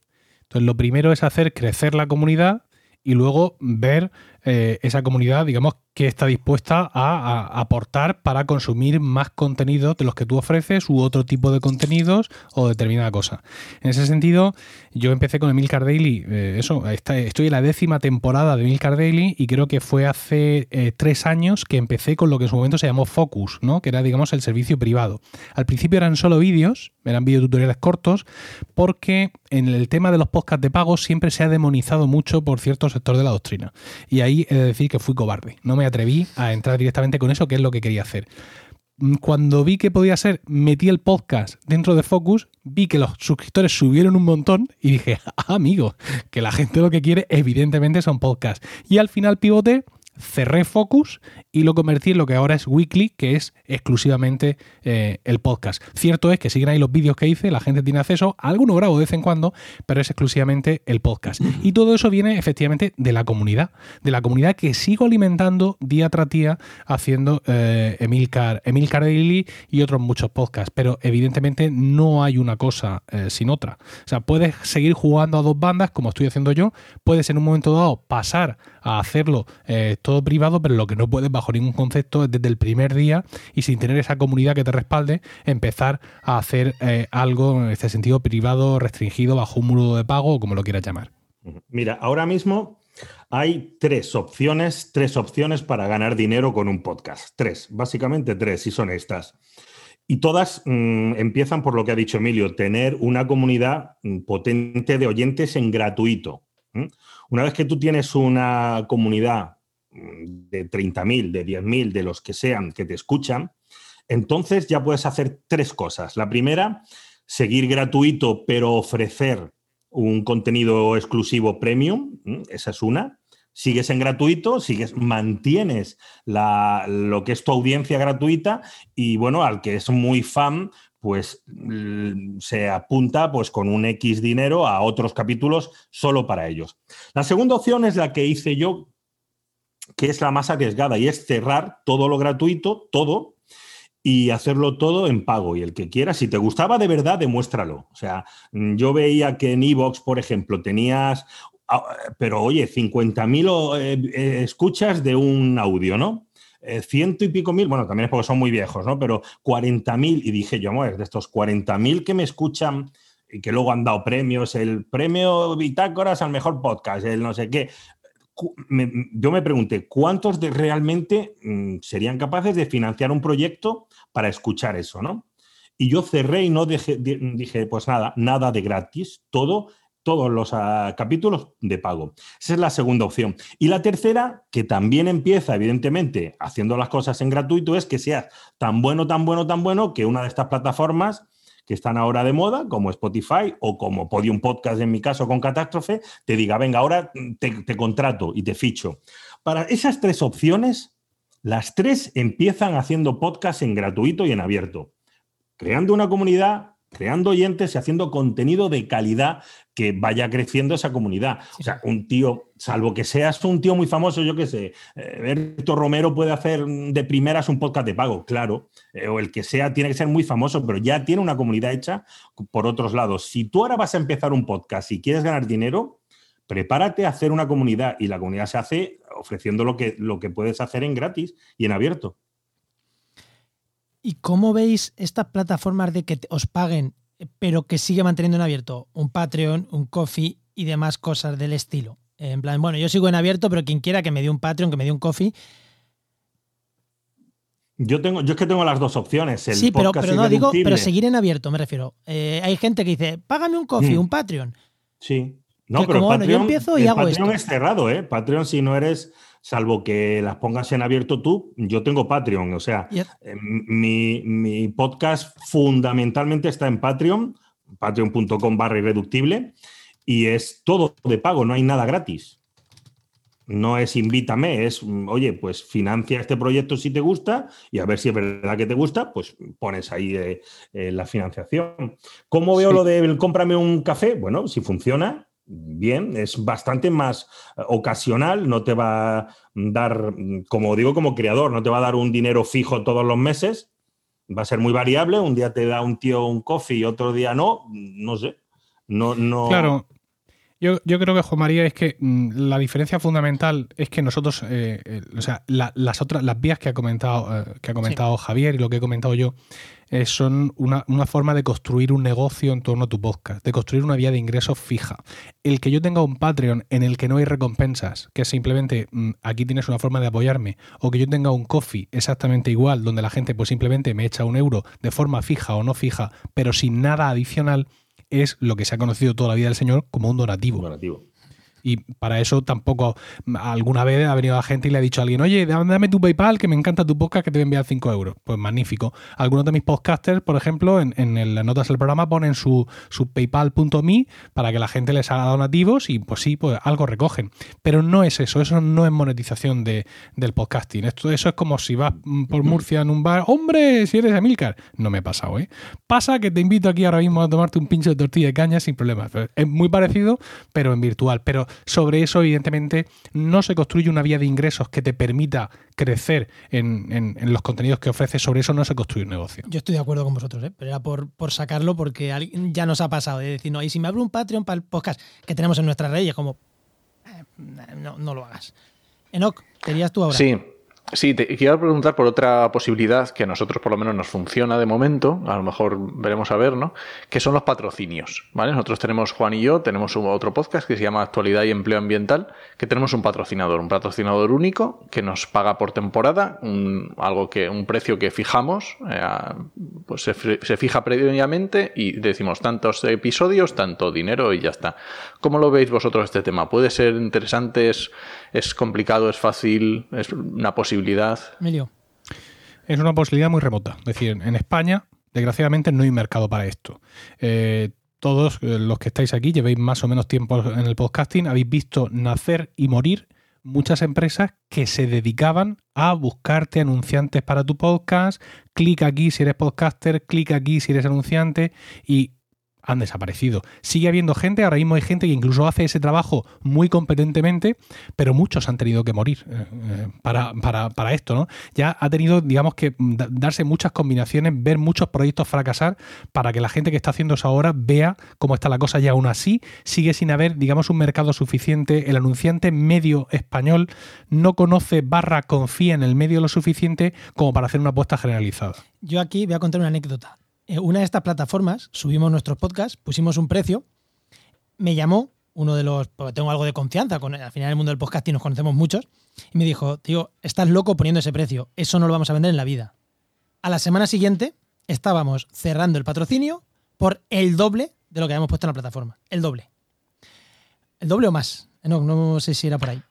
Entonces, lo primero es hacer crecer la comunidad y luego ver eh, esa comunidad, digamos, que está dispuesta a, aportar para consumir más contenidos de los que tú ofreces u otro tipo de contenidos o determinada cosa. En ese sentido, yo empecé con Emilcar Daily, eh, eso, estoy en la décima temporada de Emilcar Daily y creo que fue hace eh, tres años que empecé con lo que en su momento se llamó Focus, ¿no? que era, digamos, el servicio privado. Al principio eran solo vídeos, eran videotutoriales cortos, porque en el tema de los podcasts de pago siempre se ha demonizado mucho por cierto sector de la doctrina. Y ahí he de decir que fui cobarde. No me atreví a entrar directamente con eso, que es lo que quería hacer. Mm, cuando vi que podía ser, metí el podcast dentro de Focus, vi que los suscriptores subieron un montón y dije, ah, amigo, que la gente lo que quiere evidentemente son podcasts. Y al final pivoté cerré Focus y lo convertí en lo que ahora es Weekly, que es exclusivamente eh, el podcast. Cierto es que siguen ahí los vídeos que hice, la gente tiene acceso, a alguno grabo de vez en cuando, pero es exclusivamente el podcast. Y todo eso viene efectivamente de la comunidad, de la comunidad que sigo alimentando día tras día haciendo eh, Emilcar, Emilcar Daily y otros muchos podcasts, pero evidentemente no hay una cosa eh, sin otra. O sea, puedes seguir jugando a dos bandas como estoy haciendo yo, puedes en un momento dado pasar a hacerlo eh, todo privado, pero lo que no puedes bajo ningún concepto es desde el primer día y sin tener esa comunidad que te respalde, empezar a hacer eh, algo en este sentido privado, restringido, bajo un muro de pago o como lo quieras llamar. Mira, ahora mismo hay tres opciones, tres opciones para ganar dinero con un podcast. Tres, básicamente tres, y son estas. Y todas mm, empiezan por lo que ha dicho Emilio, tener una comunidad mm, potente de oyentes en gratuito. Una vez que tú tienes una comunidad de 30.000, de 10.000, de los que sean que te escuchan, entonces ya puedes hacer tres cosas. La primera, seguir gratuito, pero ofrecer un contenido exclusivo premium. Esa es una. Sigues en gratuito, sigues, mantienes lo que es tu audiencia gratuita y bueno, al que es muy fan, pues se apunta pues con un X dinero a otros capítulos solo para ellos. La segunda opción es la que hice yo, que es la más arriesgada y es cerrar todo lo gratuito, todo, y hacerlo todo en pago. Y el que quiera, si te gustaba de verdad, demuéstralo. O sea, mm, yo veía que en Evox, por ejemplo, tenías, ah, pero oye, 50.000 eh, eh, escuchas de un audio, ¿no? Eh, ciento y pico mil, bueno, también es porque son muy viejos, ¿no? Pero 40.000, y dije yo, de estos 40.000 que me escuchan y que luego han dado premios, el premio Bitácoras al mejor podcast, el no sé qué. Yo me pregunté, ¿cuántos de realmente mm, serían capaces de financiar un proyecto para escuchar eso, ¿no? Y yo cerré y no dejé, dije, pues nada, nada de gratis, todo todos los ah, capítulos de pago. Esa es la segunda opción. Y la tercera, que también empieza, evidentemente, haciendo las cosas en gratuito, es que seas tan bueno, tan bueno, tan bueno, que una de estas plataformas que están ahora de moda, como Spotify o como Podium Podcast en mi caso con Catástrofe, te diga, venga, ahora te, te contrato y te ficho. Para esas tres opciones, las tres empiezan haciendo podcast en gratuito y en abierto, creando una comunidad, creando oyentes y haciendo contenido de calidad que vaya creciendo esa comunidad. O sea, un tío, salvo que seas un tío muy famoso, yo qué sé, eh, Berto Romero puede hacer de primeras un podcast de pago, claro, eh, o el que sea tiene que ser muy famoso, pero ya tiene una comunidad hecha por otros lados. Si tú ahora vas a empezar un podcast y quieres ganar dinero, prepárate a hacer una comunidad y la comunidad se hace ofreciendo lo que, lo que puedes hacer en gratis y en abierto. ¿Y cómo veis estas plataformas de que os paguen, pero que sigue manteniendo en abierto un Patreon, un Coffee y demás cosas del estilo? En plan, bueno, yo sigo en abierto, pero quien quiera que me dé un Patreon, que me dé un Coffee. Yo tengo, yo es que tengo las dos opciones. sí, pero, no digo, pero seguir en abierto, me refiero. Eh, hay gente que dice, págame un coffee, mm. un Patreon. Sí. No, pero Patreon, yo empiezo y hago Patreon es cerrado, ¿eh? Patreon, si no eres salvo que las pongas en abierto tú, yo tengo Patreon. O sea, eh, mi, podcast fundamentalmente está en Patreon, patreon.com barra irreductible, y es todo de pago, no hay nada gratis. No es invítame, es, oye, pues financia este proyecto si te gusta y a ver si es verdad que te gusta, pues pones ahí eh, eh, la financiación. ¿Cómo veo lo de cómprame un café? Bueno, si funciona, bien, es bastante más eh, ocasional, no te va a dar, como digo como creador, no te va a dar un dinero fijo todos los meses, va a ser muy variable, un día te da un tío un coffee y otro día no, no sé. No, no... Claro, yo, creo que, Juan María, es que mm, la diferencia fundamental es que nosotros, eh, eh, o sea, las otras, las vías que ha comentado, que ha comentado Javier y lo que he comentado yo, eh, son una, forma de construir un negocio en torno a tu podcast, de construir una vía de ingresos fija. El que yo tenga un Patreon en el que no hay recompensas, que simplemente mm, aquí tienes una forma de apoyarme, o que yo tenga un coffee exactamente igual, donde la gente pues simplemente me echa un euro de forma fija o no fija, pero sin nada adicional, es lo que se ha conocido toda la vida del señor como un donativo. donativo. Y para eso tampoco alguna vez ha venido la gente y le ha dicho a alguien, oye, dame tu PayPal, que me encanta tu podcast, que te voy a enviar 5 euros. Pues magnífico. Algunos de mis podcasters, por ejemplo, en, en las notas del programa ponen su, su paypal.me para que la gente les haga donativos y pues sí, pues algo recogen. Pero no es eso, eso no es monetización de, del podcasting. Esto, eso es como si vas por Murcia en un bar, hombre, si eres Emilcar. No me ha pasado, ¿eh? Pasa que te invito aquí ahora mismo a tomarte un pincho de tortilla de caña sin problemas. Es muy parecido, pero en virtual. Pero sobre eso, evidentemente, no se construye una vía de ingresos que te permita crecer en, los contenidos que ofreces. Sobre eso no se construye un negocio. Yo estoy de acuerdo con vosotros, ¿eh? pero era por, sacarlo porque ya nos ha pasado de decir, no, y si me abro un Patreon para el podcast que tenemos en nuestras redes, como, eh, no, no lo hagas. Enoch, querías tú ahora. Sí. Sí, te quiero preguntar por otra posibilidad que a nosotros por lo menos nos funciona de momento, a lo mejor veremos a ver, ¿no? Que son los patrocinios, ¿vale? Nosotros tenemos, Juan y yo, tenemos otro podcast que se llama Actualidad y Empleo Ambiental, que tenemos un patrocinador, un patrocinador único que nos paga por temporada, un, algo que, un precio que fijamos, eh, pues se, se, fija previamente y decimos tantos episodios, tanto dinero y ya está. ¿Cómo lo veis vosotros este tema? ¿Puede ser interesante? ¿Es, es complicado? ¿Es fácil? ¿Es una posibilidad? Es una posibilidad muy remota. Es decir, en España, desgraciadamente, no hay mercado para esto. Eh, todos eh, los que estáis aquí, llevéis más o menos tiempo en el podcasting, habéis visto nacer y morir muchas empresas que se dedicaban a buscarte anunciantes para tu podcast. Clic aquí si eres podcaster, clic aquí si eres anunciante y han desaparecido. Sigue habiendo gente, ahora mismo hay gente que incluso hace ese trabajo muy competentemente, pero muchos han tenido que morir eh, eh, para, para, esto, ¿no? Ya ha tenido, digamos que, darse muchas combinaciones, ver muchos proyectos fracasar para que la gente que está haciendo eso ahora vea cómo está la cosa y aún así sigue sin haber, digamos, un mercado suficiente. El anunciante medio español no conoce barra confía en el medio lo suficiente como para hacer una apuesta generalizada. Yo aquí voy a contar una anécdota. Eh, una de estas plataformas, subimos nuestros podcasts, pusimos un precio, me llamó uno de los, porque tengo algo de confianza, con, al final en el mundo del podcasting nos conocemos muchos, y me dijo, tío, estás loco poniendo ese precio, eso no lo vamos a vender en la vida. A la semana siguiente estábamos cerrando el patrocinio por el doble de lo que habíamos puesto en la plataforma, el doble. El doble o más, no, no sé si era por ahí.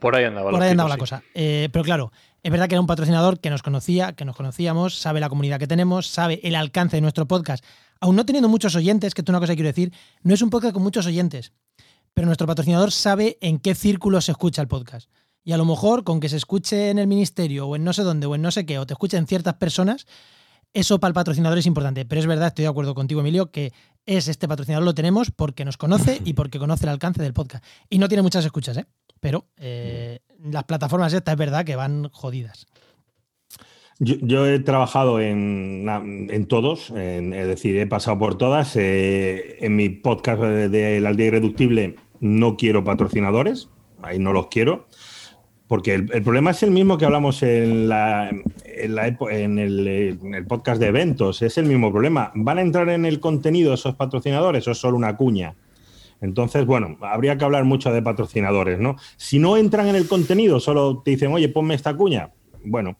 Por ahí andaba, por ahí andaba la cosa. Eh, pero claro, es verdad que era un patrocinador que nos conocía, que nos conocíamos, sabe la comunidad que tenemos, sabe el alcance de nuestro podcast. Aún no teniendo muchos oyentes, que es una cosa que quiero decir, no es un podcast con muchos oyentes, pero nuestro patrocinador sabe en qué círculo se escucha el podcast. Y a lo mejor con que se escuche en el ministerio o en no sé dónde o en no sé qué, o te escuchen ciertas personas, eso para el patrocinador es importante. Pero es verdad, estoy de acuerdo contigo, Emilio, que es este patrocinador lo tenemos porque nos conoce y porque conoce el alcance del podcast. Y no tiene muchas escuchas, ¿eh? pero eh, las plataformas estas es verdad que van jodidas. Yo, he trabajado en, todos, es decir, he pasado por todas. Eh, en mi podcast de, La Aldea Irreductible no quiero patrocinadores, ahí no los quiero, porque el, problema es el mismo que hablamos en, la, en, el, en, el, podcast de eventos, es el mismo problema. ¿Van a entrar en el contenido esos patrocinadores o es solo una cuña? Entonces, bueno, habría que hablar mucho de patrocinadores, ¿no? Si no entran en el contenido, solo te dicen, oye, ponme esta cuña. Bueno,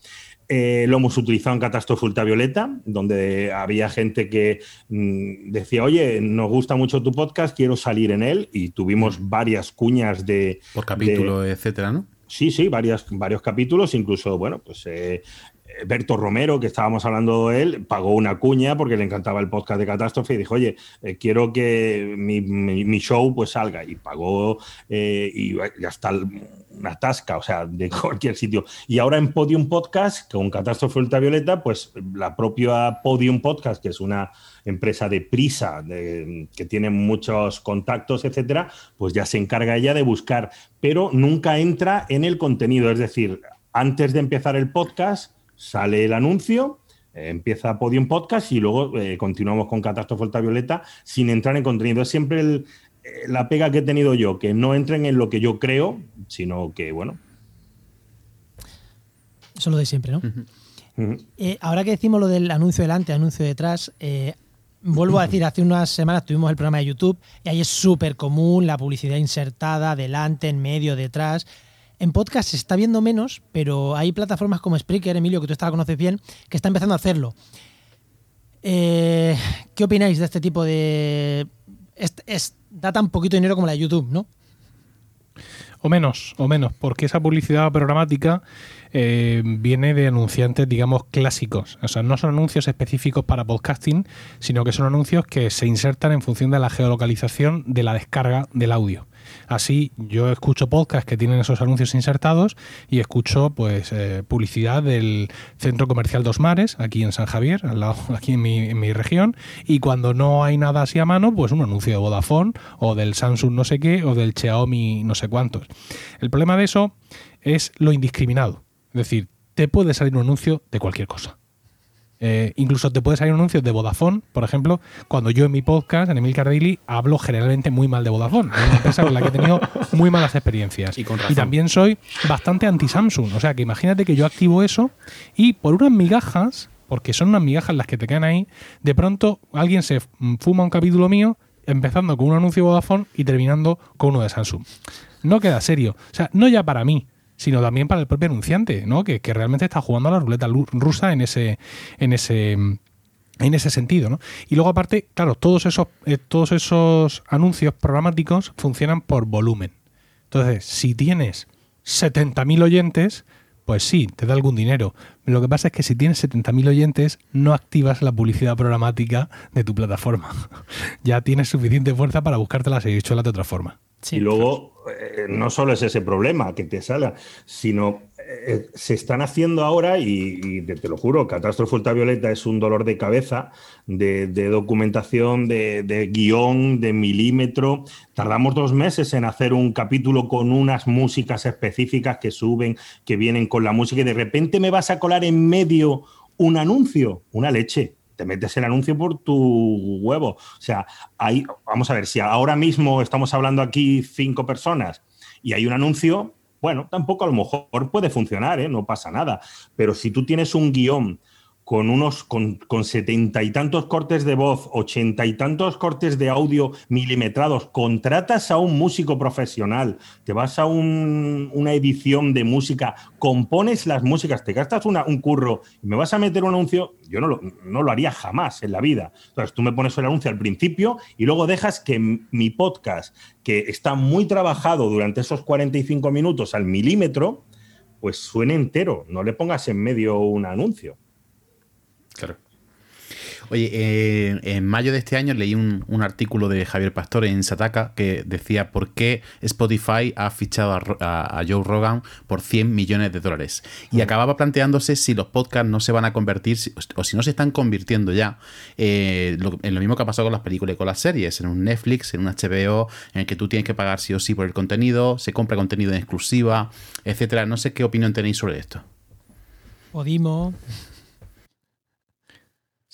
eh, lo hemos utilizado en Catástrofe Ultravioleta, donde había gente que mm, decía, oye, nos gusta mucho tu podcast, quiero salir en él, y tuvimos varias cuñas de... Por capítulo, etcétera, ¿no? Sí, sí, varios capítulos, incluso, bueno, pues eh, Berto Romero, que estábamos hablando de él, pagó una cuña porque le encantaba el podcast de Catástrofe y dijo, oye, eh, quiero que mi, show pues salga. Y pagó eh, y ya está una tasca, o sea, de cualquier sitio. Y ahora en Podium Podcast, con Catástrofe Ultravioleta, pues la propia Podium Podcast, que es una empresa de prisa, que tiene muchos contactos, etcétera, pues ya se encarga ella de buscar, pero nunca entra en el contenido. Es decir, antes de empezar el podcast, sale el anuncio, eh, empieza Podium Podcast y luego eh, continuamos con Catástrofe Ultravioleta sin entrar en contenido. Es siempre eh, la pega que he tenido yo, que no entren en lo que yo creo, sino que, bueno. Eso lo de siempre, ¿no? ahora que decimos lo del anuncio delante, anuncio detrás, vuelvo a decir, hace unas semanas tuvimos el programa de YouTube y ahí es súper común la publicidad insertada delante, en medio, detrás. En podcast se está viendo menos, pero hay plataformas como Spreaker, Emilio, que tú esta la conoces bien, que está empezando a hacerlo. Eh, ¿Qué opináis de este tipo de... da tan poquito dinero como la de YouTube, ¿no? O menos, o menos, porque esa publicidad programática eh, viene de anunciantes, digamos, clásicos. O sea, no son anuncios específicos para podcasting, sino que son anuncios que se insertan en función de la geolocalización de la descarga del audio. Así, yo escucho podcasts que tienen esos anuncios insertados y escucho pues eh, publicidad del Centro Comercial Dos Mares, aquí en San Javier, al lado, aquí en mi, en mi región, y cuando no hay nada así a mano, pues un anuncio de Vodafone o del Samsung no sé qué o del Xiaomi no sé cuántos. El problema de eso es lo indiscriminado. Es decir, te puede salir un anuncio de cualquier cosa. Eh, incluso te puede salir un anuncio de Vodafone, por ejemplo, cuando yo en mi podcast, en Emil Cardilli, hablo generalmente muy mal de Vodafone. Es una empresa con la que he tenido muy malas experiencias. Y, también soy bastante anti-Samsung. O sea, que imagínate que yo activo eso y por unas migajas, porque son unas migajas las que te quedan ahí, de pronto alguien se fuma un capítulo mío empezando con un anuncio de Vodafone y terminando con uno de Samsung. No queda serio. O sea, no ya para mí, sino también para el propio anunciante, ¿no? Que, realmente está jugando a la ruleta rusa en ese, en ese, en ese sentido, ¿no? Y luego aparte, claro, todos esos, eh, todos esos anuncios programáticos funcionan por volumen. Entonces, si tienes 70.000 oyentes, pues sí, te da algún dinero. Lo que pasa es que si tienes 70.000 oyentes, no activas la publicidad programática de tu plataforma. ya tienes suficiente fuerza para buscártela y de otra forma. Y luego, eh, no solo es ese problema que te salga, sino eh, se están haciendo ahora, y, te, lo juro, Catástrofe Ultravioleta es un dolor de cabeza de, documentación, de, guion, de milímetro. Tardamos dos meses en hacer un capítulo con unas músicas específicas que suben, que vienen con la música, y de repente me vas a colar en medio un anuncio, una leche te metes el anuncio por tu huevo. O sea, ahí, vamos a ver, si ahora mismo estamos hablando aquí cinco personas y hay un anuncio, bueno, tampoco a lo mejor puede funcionar, ¿eh? no pasa nada. Pero si tú tienes un guion con unos con, setenta y tantos cortes de voz, ochenta y tantos cortes de audio milimetrados, contratas a un músico profesional, te vas a una edición de música, compones las músicas, te gastas un curro y me vas a meter un anuncio, yo no lo, no lo haría jamás en la vida. Entonces tú me pones el anuncio al principio y luego dejas que mi podcast, que está muy trabajado durante esos 45 minutos al milímetro, pues suene entero, no le pongas en medio un anuncio. Oye, eh, en mayo de este año leí un, artículo de Javier Pastor en Sataka que decía por qué Spotify ha fichado a, Joe Rogan por 100 millones de dólares. Y acababa planteándose si los podcasts no se van a convertir, o si no se están convirtiendo ya, eh, en lo mismo que ha pasado con las películas y con las series, en un Netflix, en un HBO, en el que tú tienes que pagar sí o sí por el contenido, se compra contenido en exclusiva, etcétera. No sé qué opinión tenéis sobre esto. Podimo.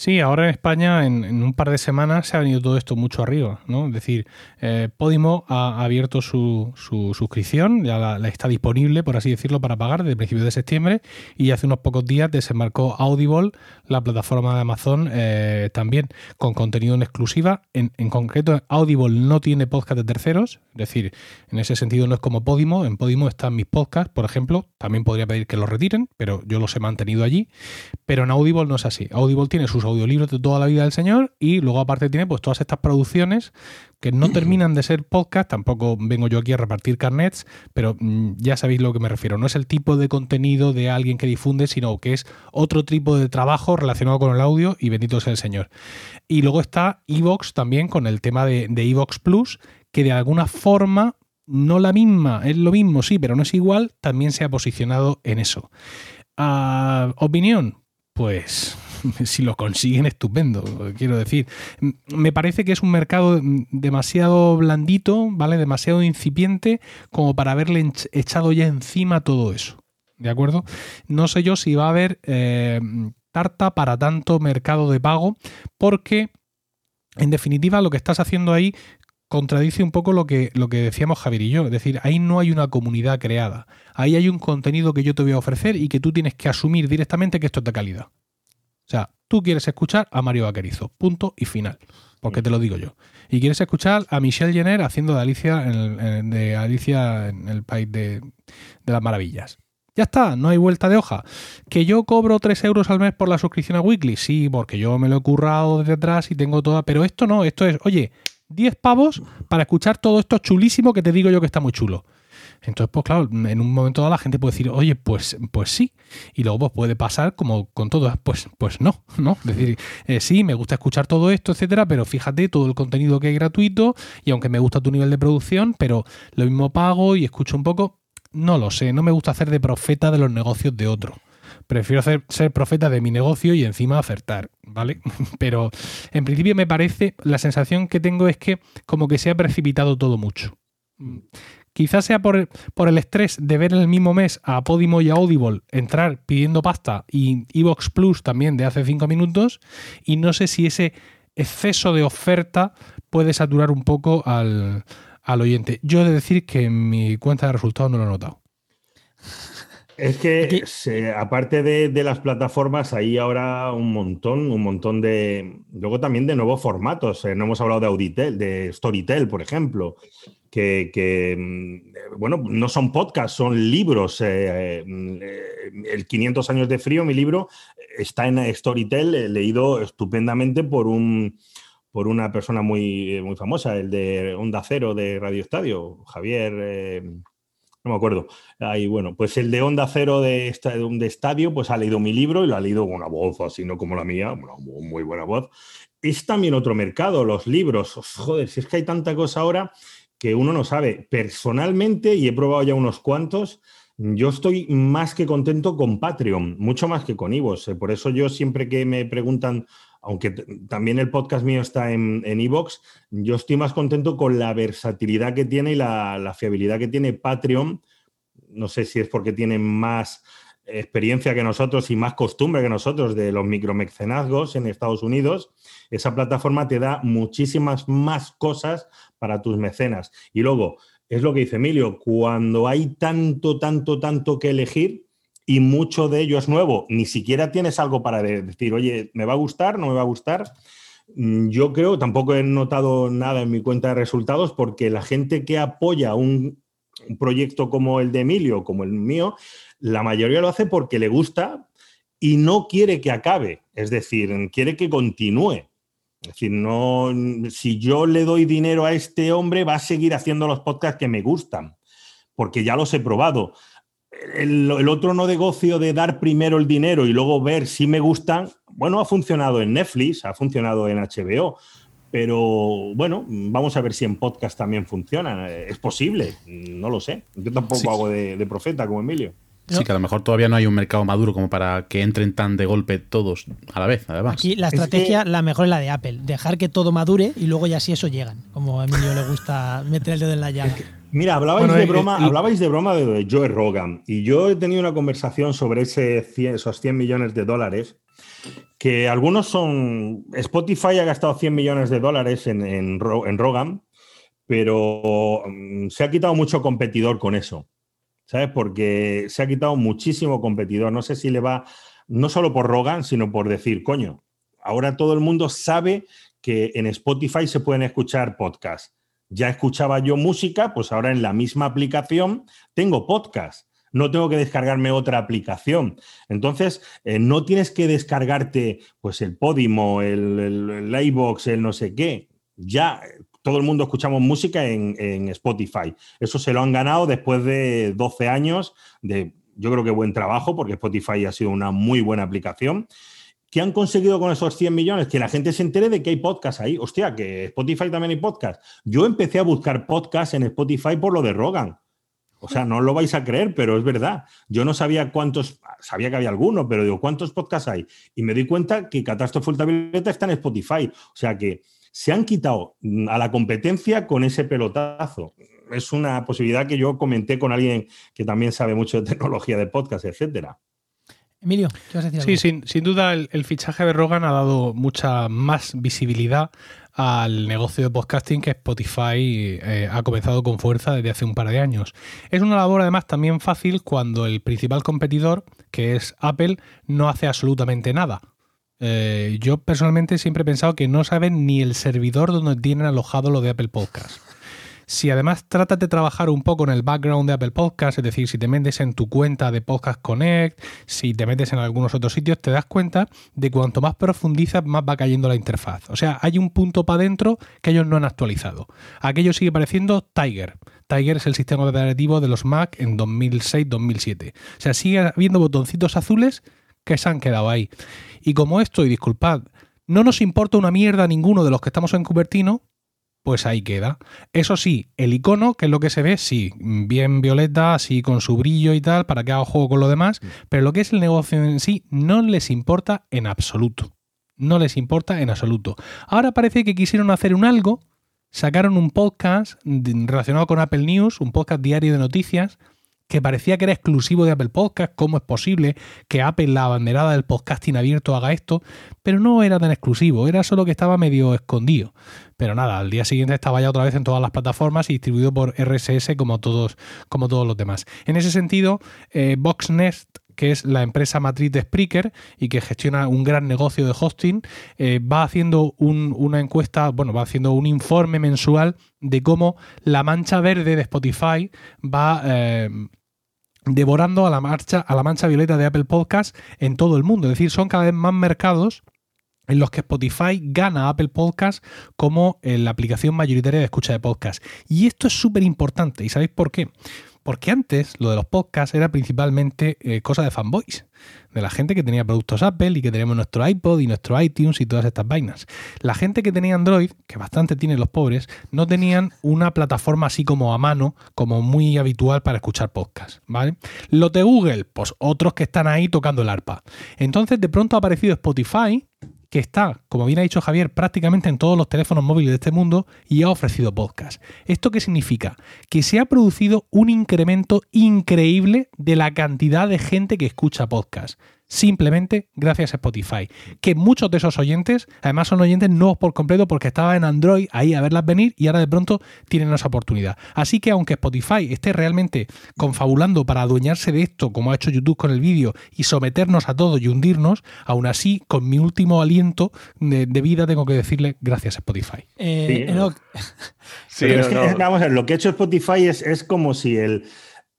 Sí, ahora en España en, un par de semanas se ha venido todo esto mucho arriba, ¿no? Es decir, eh, Podimo ha, abierto su, suscripción, ya la, está disponible, por así decirlo, para pagar desde principios de septiembre y hace unos pocos días desembarcó Audible, la plataforma de Amazon, eh, también con contenido en exclusiva. En, concreto, Audible no tiene podcast de terceros, es decir, en ese sentido no es como Podimo. En Podimo están mis podcasts, por ejemplo, también podría pedir que los retiren, pero yo los he mantenido allí. Pero en Audible no es así. Audible tiene sus audiolibros de toda la vida del señor y luego aparte tiene pues todas estas producciones que no terminan de ser podcast, tampoco vengo yo aquí a repartir carnets, pero mm, ya sabéis lo que me refiero, no es el tipo de contenido de alguien que difunde, sino que es otro tipo de trabajo relacionado con el audio y bendito sea el señor. Y luego está Evox también con el tema de Evox Plus, que de alguna forma no la misma, es lo mismo, sí, pero no es igual, también se ha posicionado en eso. Ah, opinión, pues si lo consiguen, estupendo. Quiero decir, me parece que es un mercado demasiado blandito, ¿vale? Demasiado incipiente como para haberle echado ya encima todo eso. ¿De acuerdo? No sé yo si va a haber eh, tarta para tanto mercado de pago, porque en definitiva lo que estás haciendo ahí contradice un poco lo que, lo que decíamos Javier y yo. Es decir, ahí no hay una comunidad creada. Ahí hay un contenido que yo te voy a ofrecer y que tú tienes que asumir directamente que esto es de calidad. O sea, tú quieres escuchar a Mario Vaquerizo, punto y final, porque te lo digo yo. Y quieres escuchar a Michelle Jenner haciendo de Alicia en el, Alicia en el país de, las maravillas. Ya está, no hay vuelta de hoja. ¿Que yo cobro 3 euros al mes por la suscripción a Weekly? Sí, porque yo me lo he currado desde atrás y tengo toda. Pero esto no, esto es, oye, 10 pavos para escuchar todo esto chulísimo que te digo yo que está muy chulo. Entonces, pues claro, en un momento dado la gente puede decir, oye, pues, pues sí. Y luego pues, puede pasar como con todo, pues, pues no, ¿no? Es decir, eh, sí, me gusta escuchar todo esto, etcétera, pero fíjate todo el contenido que es gratuito y aunque me gusta tu nivel de producción, pero lo mismo pago y escucho un poco, no lo sé, no me gusta hacer de profeta de los negocios de otro. Prefiero ser profeta de mi negocio y encima acertar, ¿vale? Pero en principio me parece, la sensación que tengo es que como que se ha precipitado todo mucho. Quizás sea por, por, el estrés de ver en el mismo mes a Podimo y a Audible entrar pidiendo pasta y Evox Plus también de hace cinco minutos y no sé si ese exceso de oferta puede saturar un poco al, oyente. Yo he de decir que en mi cuenta de resultados no lo he notado. Es que aparte de, las plataformas, hay ahora un montón, un montón de. Luego también de nuevos formatos. Eh, no hemos hablado de Auditel, de Storytel, por ejemplo que, mm, bueno, no son podcasts, son libros. Eh, eh, el 500 años de frío, mi libro, está en Storytel, leído estupendamente por un por una persona muy, muy famosa, el de Onda Cero de Radio Estadio, Javier, no me acuerdo. Ahí, bueno, pues el de Onda Cero de, de Estadio, pues ha leído mi libro y lo ha leído con una voz así, no como la mía, una muy buena voz. Es también otro mercado, los libros. Joder, si es que hay tanta cosa ahora que uno no sabe. Personalmente, y he probado ya unos cuantos, Yo estoy más que contento con Patreon, mucho más que con Ivos. Por eso yo siempre que me preguntan, aunque también el podcast mío está en Evox, yo estoy más contento con la versatilidad que tiene y la, fiabilidad que tiene Patreon. No sé si es porque tiene más experiencia que nosotros y más costumbre que nosotros de los micromecenazgos en Estados Unidos, esa plataforma te da muchísimas más cosas para tus mecenas. Y luego, es lo que dice Emilio, cuando hay tanto, tanto, tanto que elegir y mucho de ello es nuevo, ni siquiera tienes algo para decir, oye, ¿me va a gustar? ¿No me va a gustar? Mm, yo creo, tampoco he notado nada en mi cuenta de resultados porque la gente que apoya un, un proyecto como el de Emilio, como el mío, la mayoría lo hace porque le gusta y no quiere que acabe, es decir, quiere que continúe. Es decir, no, si yo le doy dinero a este hombre, va a seguir haciendo los podcasts que me gustan, porque ya los he probado. El, otro no negocio de dar primero el dinero y luego ver si me gustan, bueno, ha funcionado en Netflix, ha funcionado en HBO, pero bueno, vamos a ver si en podcast también funciona. Es posible, no lo sé. Yo tampoco hago de profeta como Emilio. Sí, que a lo mejor todavía no hay un mercado maduro como para que entren tan de golpe todos a la vez, además. Aquí la estrategia, la mejor es la de Apple, dejar que todo madure y luego ya si eso llegan, como a Emilio le gusta meter el dedo en la llaga. Mira, hablabais, de broma, hablabais de broma de Joe Rogan y yo he tenido una conversación sobre ese esos 100 millones de dólares que algunos son... Spotify ha gastado 100 millones de dólares en, en Rogan, pero mm, se ha quitado mucho competidor con eso. ¿Sabes? Porque se ha quitado muchísimo competidor. No sé si le va, no solo por Rogan, sino por decir, coño, ahora todo el mundo sabe que en Spotify se pueden escuchar podcasts. Ya escuchaba yo música, pues ahora en la misma aplicación tengo podcast. No tengo que descargarme otra aplicación. Entonces, eh, no tienes que descargarte pues el Podimo, el, el, el el no sé qué. Ya todo el mundo escuchamos música en, Spotify. Eso se lo han ganado después de 12 años de, yo creo que buen trabajo, porque Spotify ha sido una muy buena aplicación. ¿Qué han conseguido con esos 100 millones? Que la gente se entere de que hay podcast ahí. Hostia, que Spotify también hay podcast. Yo empecé a buscar podcast en Spotify por lo de Rogan. O sea, no lo vais a creer, pero es verdad. Yo no sabía cuántos, sabía que había algunos, pero digo, ¿cuántos podcasts hay? Y me di cuenta que Catástrofe Ultravioleta está en Spotify. O sea que se han quitado mm, a la competencia con ese pelotazo. Es una posibilidad que yo comenté con alguien que también sabe mucho de tecnología de podcast, etcétera. Emilio, ¿qué vas a decir? Sí, sin, duda el, fichaje de Rogan ha dado mucha más visibilidad al negocio de podcasting que Spotify eh, ha comenzado con fuerza desde hace un par de años. Es una labor además también fácil cuando el principal competidor, que es Apple, no hace absolutamente nada. Eh, yo personalmente siempre he pensado que no saben ni el servidor donde tienen alojado lo de Apple Podcast. Si además tratas de trabajar un poco en el background de Apple Podcast, es decir, si te metes en tu cuenta de Podcast Connect, si te metes en algunos otros sitios, te das cuenta de cuanto más profundizas, más va cayendo la interfaz. O sea, hay un punto para adentro que ellos no han actualizado. Aquello sigue pareciendo Tiger. Tiger es el sistema operativo de los Mac en 2006-2007. O sea, sigue habiendo botoncitos azules que se han quedado ahí. Y como esto, y disculpad, no nos importa una mierda a ninguno de los que estamos en Cupertino, pues ahí queda. Eso sí, el icono, que es lo que se ve, sí, bien violeta, así con su brillo y tal, para que haga juego con lo demás, mm. pero lo que es el negocio en sí no les importa en absoluto. No les importa en absoluto. Ahora parece que quisieron hacer un algo, sacaron un podcast relacionado con Apple News, un podcast diario de noticias, que parecía que era exclusivo de Apple Podcast, cómo es posible que Apple, la abanderada del podcasting abierto, haga esto, pero no era tan exclusivo, era solo que estaba medio escondido. Pero nada, al día siguiente estaba ya otra vez en todas las plataformas y distribuido por RSS como todos, como todos los demás. En ese sentido, eh, Voxnest que es la empresa matriz de Spreaker y que gestiona un gran negocio de hosting, eh, va haciendo una encuesta, bueno, va haciendo un informe mensual de cómo la mancha verde de Spotify va eh, devorando a la, marcha, a la mancha violeta de Apple Podcast en todo el mundo. Es decir, son cada vez más mercados en los que Spotify gana a Apple Podcast como la aplicación mayoritaria de escucha de podcast. Y esto es súper importante. ¿Y sabéis por qué? Porque antes lo de los podcasts era principalmente eh, cosa de fanboys, de la gente que tenía productos Apple y que teníamos nuestro iPod y nuestro iTunes y todas estas vainas. La gente que tenía Android, que bastante tienen los pobres, no tenían una plataforma así como a mano, como muy habitual para escuchar podcasts, ¿vale? Los de Google, pues otros que están ahí tocando el arpa. Entonces de pronto ha aparecido Spotify que está, como bien ha dicho Javier, prácticamente en todos los teléfonos móviles de este mundo y ha ofrecido podcast. ¿Esto qué significa? Que se ha producido un incremento increíble de la cantidad de gente que escucha podcast simplemente gracias a Spotify. Que muchos de esos oyentes, además son oyentes nuevos por completo porque estaba en Android ahí a verlas venir y ahora de pronto tienen esa oportunidad. Así que aunque Spotify esté realmente confabulando para adueñarse de esto, como ha hecho YouTube con el vídeo, y someternos a todo y hundirnos, aún así, con mi último aliento de, vida, tengo que decirle gracias a Spotify. Eh, sí, es que, vamos a ver, lo que ha hecho Spotify es, es como si el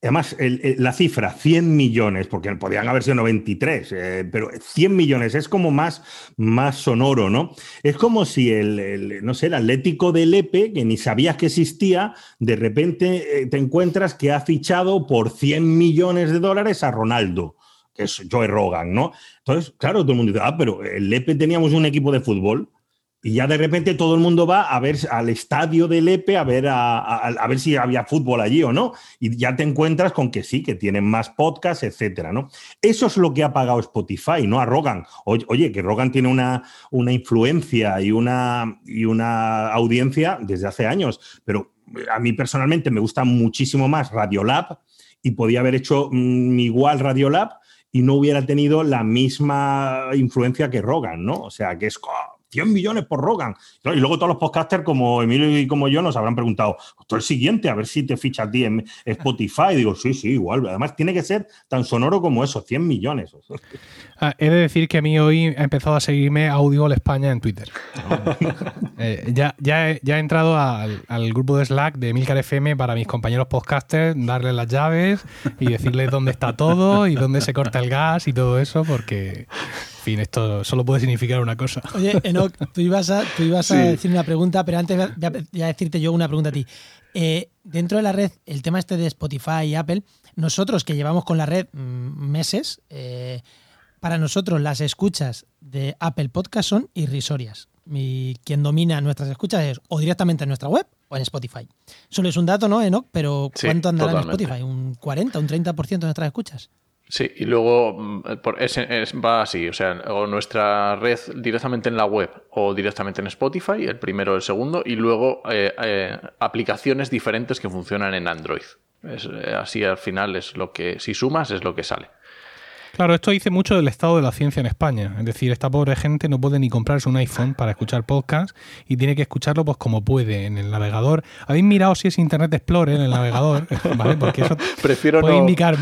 Además, la cifra, 100 millones, porque podrían haber sido 93, eh, pero 100 millones es como más, más sonoro, ¿no? Es como si el, no sé, el Atlético de Lepe, que ni sabías que existía, de repente eh, te encuentras que ha fichado por 100 millones de dólares a Ronaldo, que es Joe Rogan, ¿no? Entonces, claro, todo el mundo dice, ah, pero el Lepe teníamos un equipo de fútbol y ya de repente todo el mundo va a ver al estadio del Lepe a ver, a, ver si había fútbol allí o no. Y ya te encuentras con que sí, que tienen más podcasts, etcétera, ¿no? Eso es lo que ha pagado Spotify, no a Rogan. Oye, que Rogan tiene una, una influencia y una, y una audiencia desde hace años, pero a mí personalmente me gusta muchísimo más Radiolab y podía haber hecho mm, igual Radiolab y no hubiera tenido la misma influencia que Rogan, ¿no? O sea, que es 100 millones por Rogan. Y luego todos los podcasters como Emilio y como yo nos habrán preguntado, tú el siguiente, a ver si te fichas a ti en Spotify. digo, sí, sí, igual. Además, tiene que ser tan sonoro como eso, 100 millones. Ah, he de decir que a mí hoy ha empezado a seguirme Audible España en Twitter. Eh, ya, ya, he, ya he entrado al, grupo de Slack de Milcar FM para mis compañeros podcasters, darles las llaves y decirles dónde está todo y dónde se corta el gas y todo eso, porque fin, esto solo puede significar una cosa. Oye, Enoch, tú ibas a, tú ibas a decir una pregunta, pero antes voy a, decirte yo una pregunta a ti. Eh, dentro de la red, el tema este de Spotify y Apple, nosotros que llevamos con la red mm, meses, eh, para nosotros las escuchas de Apple Podcast son irrisorias. Y quien domina nuestras escuchas es o directamente en nuestra web o en Spotify. Solo es un dato, ¿no, Enoch? Pero ¿cuánto andará en Spotify? ¿Un 40, un 30% de nuestras escuchas? Sí, y luego mm, es, va así, o sea, o nuestra red directamente en la web o directamente en Spotify, el primero o el segundo, y luego eh, eh, aplicaciones diferentes que funcionan en Android. Es, eh, así al final es lo que, si sumas, es lo que sale. Claro, esto dice mucho del estado de la ciencia en España. Es decir, esta pobre gente no puede ni comprarse un iPhone para escuchar podcast y tiene que escucharlo pues como puede en el navegador. ¿Habéis mirado si es Internet Explorer en el navegador? ¿Vale? Porque eso puede, indicar,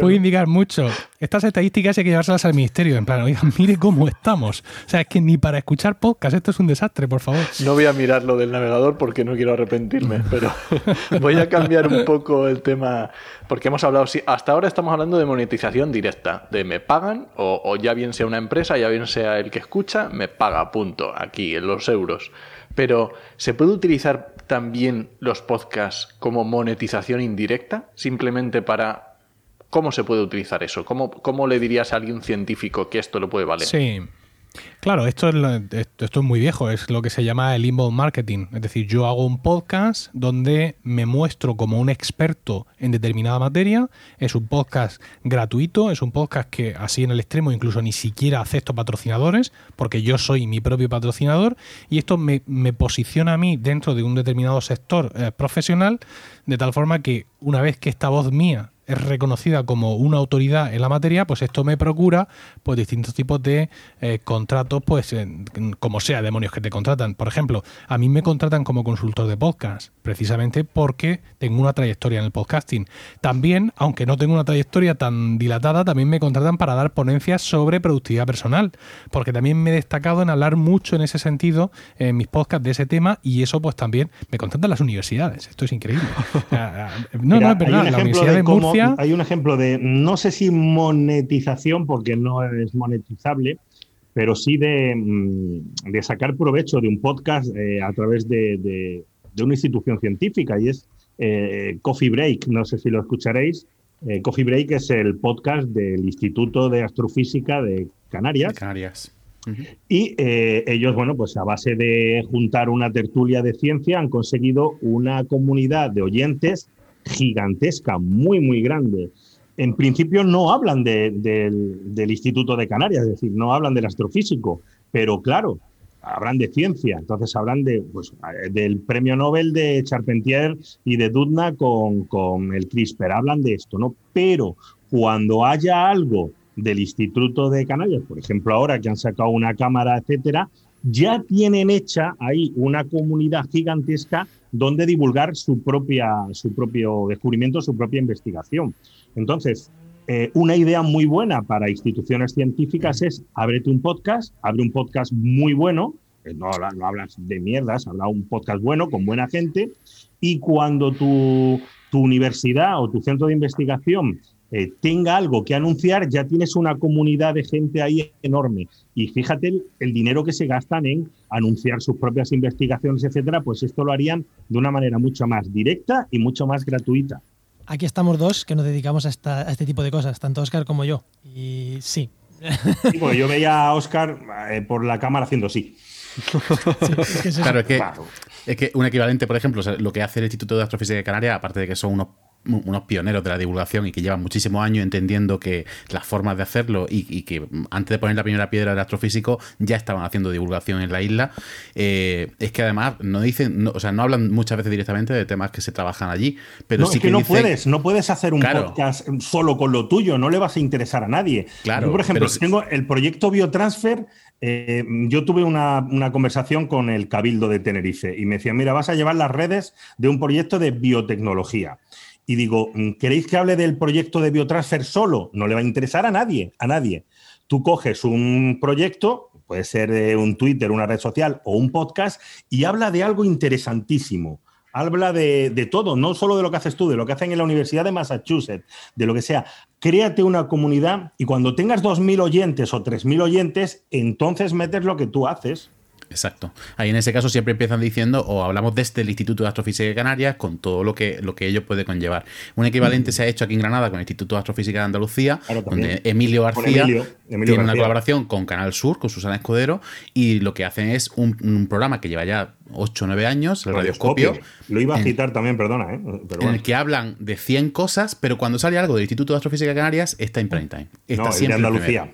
puede indicar mucho. Estas estadísticas hay que llevárselas al ministerio. En plan, oigan, mire cómo estamos. O sea, es que ni para escuchar podcast esto es un desastre, por favor. No voy a mirar lo del navegador porque no quiero arrepentirme, pero voy a cambiar un poco el tema porque hemos hablado, hasta ahora estamos hablando de monetización directa, de me pagan, o, ya bien sea una empresa, ya bien sea el que escucha, me paga, punto, aquí, en los euros. Pero, ¿se puede utilizar también los podcasts como monetización indirecta? Simplemente para... ¿Cómo se puede utilizar eso? ¿Cómo, cómo le dirías a alguien científico que esto lo puede valer? Sí. Claro, esto es, esto es muy viejo, es lo que se llama el inbound marketing. Es decir, yo hago un podcast donde me muestro como un experto en determinada materia. Es un podcast gratuito, es un podcast que así en el extremo incluso ni siquiera acepto patrocinadores, porque yo soy mi propio patrocinador. Y esto me, posiciona a mí dentro de un determinado sector eh, profesional, de tal forma que una vez que esta voz mía es reconocida como una autoridad en la materia, pues esto me procura pues distintos tipos de eh, contratos, pues como sea, demonios que te contratan. Por ejemplo, a mí me contratan como consultor de podcast, precisamente porque tengo una trayectoria en el podcasting. También, aunque no tengo una trayectoria tan dilatada, también me contratan para dar ponencias sobre productividad personal, porque también me he destacado en hablar mucho en ese sentido en mis podcasts de ese tema y eso pues también me contratan las universidades. Esto es increíble. No, no, es verdad. La Universidad de Murcia hay un ejemplo de, no sé si monetización, porque no es monetizable, pero sí de, mm, sacar provecho de un podcast eh, a través de, una institución científica, y es eh, Coffee Break, no sé si lo escucharéis. Eh, Coffee Break es el podcast del Instituto de Astrofísica de Canarias. Canarias. Y eh, ellos, bueno, pues a base de juntar una tertulia de ciencia han conseguido una comunidad de oyentes gigantesca, muy, muy grande. En principio no hablan del Instituto de Canarias, es decir, no hablan del astrofísico, pero claro, hablan de ciencia, entonces hablan de, pues, del premio Nobel de Charpentier y de Dudna con, con el CRISPR, hablan de esto, ¿no? Pero cuando haya algo del Instituto de Canarias, por ejemplo, ahora que han sacado una cámara, etcétera, ya tienen hecha ahí una comunidad gigantesca donde divulgar su, propia, su propio descubrimiento, su propia investigación. Entonces, eh, una idea muy buena para instituciones científicas es ábrete un podcast, abre un podcast muy bueno, no, no hablas de mierdas, habla un podcast bueno con buena gente, y cuando tu, tu universidad o tu centro de investigación eh, tenga algo que anunciar, ya tienes una comunidad de gente ahí enorme. Y fíjate el, dinero que se gastan en anunciar sus propias investigaciones, etcétera, pues esto lo harían de una manera mucho más directa y mucho más gratuita. Aquí estamos dos que nos dedicamos a, este tipo de cosas, tanto Oscar como yo. Y sí. sí yo veía a Oscar eh, por la cámara haciendo sí. claro, es que, es que un equivalente, por ejemplo, lo que hace el Instituto de Astrofísica de Canarias, aparte de que son unos unos pioneros de la divulgación y que llevan muchísimos años entendiendo que las formas de hacerlo y, que antes de poner la primera piedra del astrofísico ya estaban haciendo divulgación en la isla, eh, es que además no dicen, o sea, no hablan muchas veces directamente de temas que se trabajan allí, pero sí es que, no puedes, no puedes hacer un podcast solo con lo tuyo, no le vas a interesar a nadie. Claro, por ejemplo, tengo el proyecto Biotransfer, eh, yo tuve una, una, conversación con el Cabildo de Tenerife y me decía, mira, vas a llevar las redes de un proyecto de biotecnología y digo, mm, ¿queréis que hable del proyecto de Biotransfer solo? No le va a interesar a nadie, a nadie. Tú coges un proyecto, puede ser un Twitter, una red social o un podcast, y habla de algo interesantísimo. Habla de, de, todo, no solo de lo que haces tú, de lo que hacen en la Universidad de Massachusetts, de lo que sea. Créate una comunidad y cuando tengas 2.000 oyentes o 3.000 oyentes, entonces metes lo que tú haces. Exacto. Ahí en ese caso siempre empiezan diciendo, o hablamos de este Instituto de Astrofísica de Canarias, con todo lo que, lo que ello puede conllevar. Un equivalente se ha hecho aquí en Granada con el Instituto de Astrofísica de Andalucía, donde Emilio García tiene una colaboración con Canal Sur, con Susana Escudero, y lo que hacen es un, programa que lleva ya 8 o 9 años, el Radioscopio. Lo iba a citar también, perdona. ¿eh? En el que hablan de 100 cosas, pero cuando sale algo del Instituto de Astrofísica de Canarias, está en prime time. Está no, siempre de Andalucía.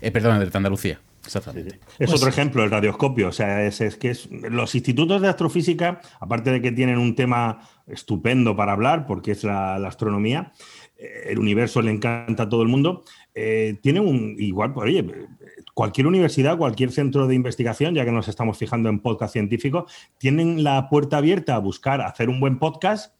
Eh, perdón, de Andalucía. Exactamente. Es otro ejemplo el radioscopio. O sea, es, que es, los institutos de astrofísica, aparte de que tienen un tema estupendo para hablar, porque es la, astronomía, eh, el universo le encanta a todo el mundo, eh, tienen un. Igual, pues, oye, cualquier universidad, cualquier centro de investigación, ya que nos estamos fijando en podcast científico, tienen la puerta abierta a buscar hacer un buen podcast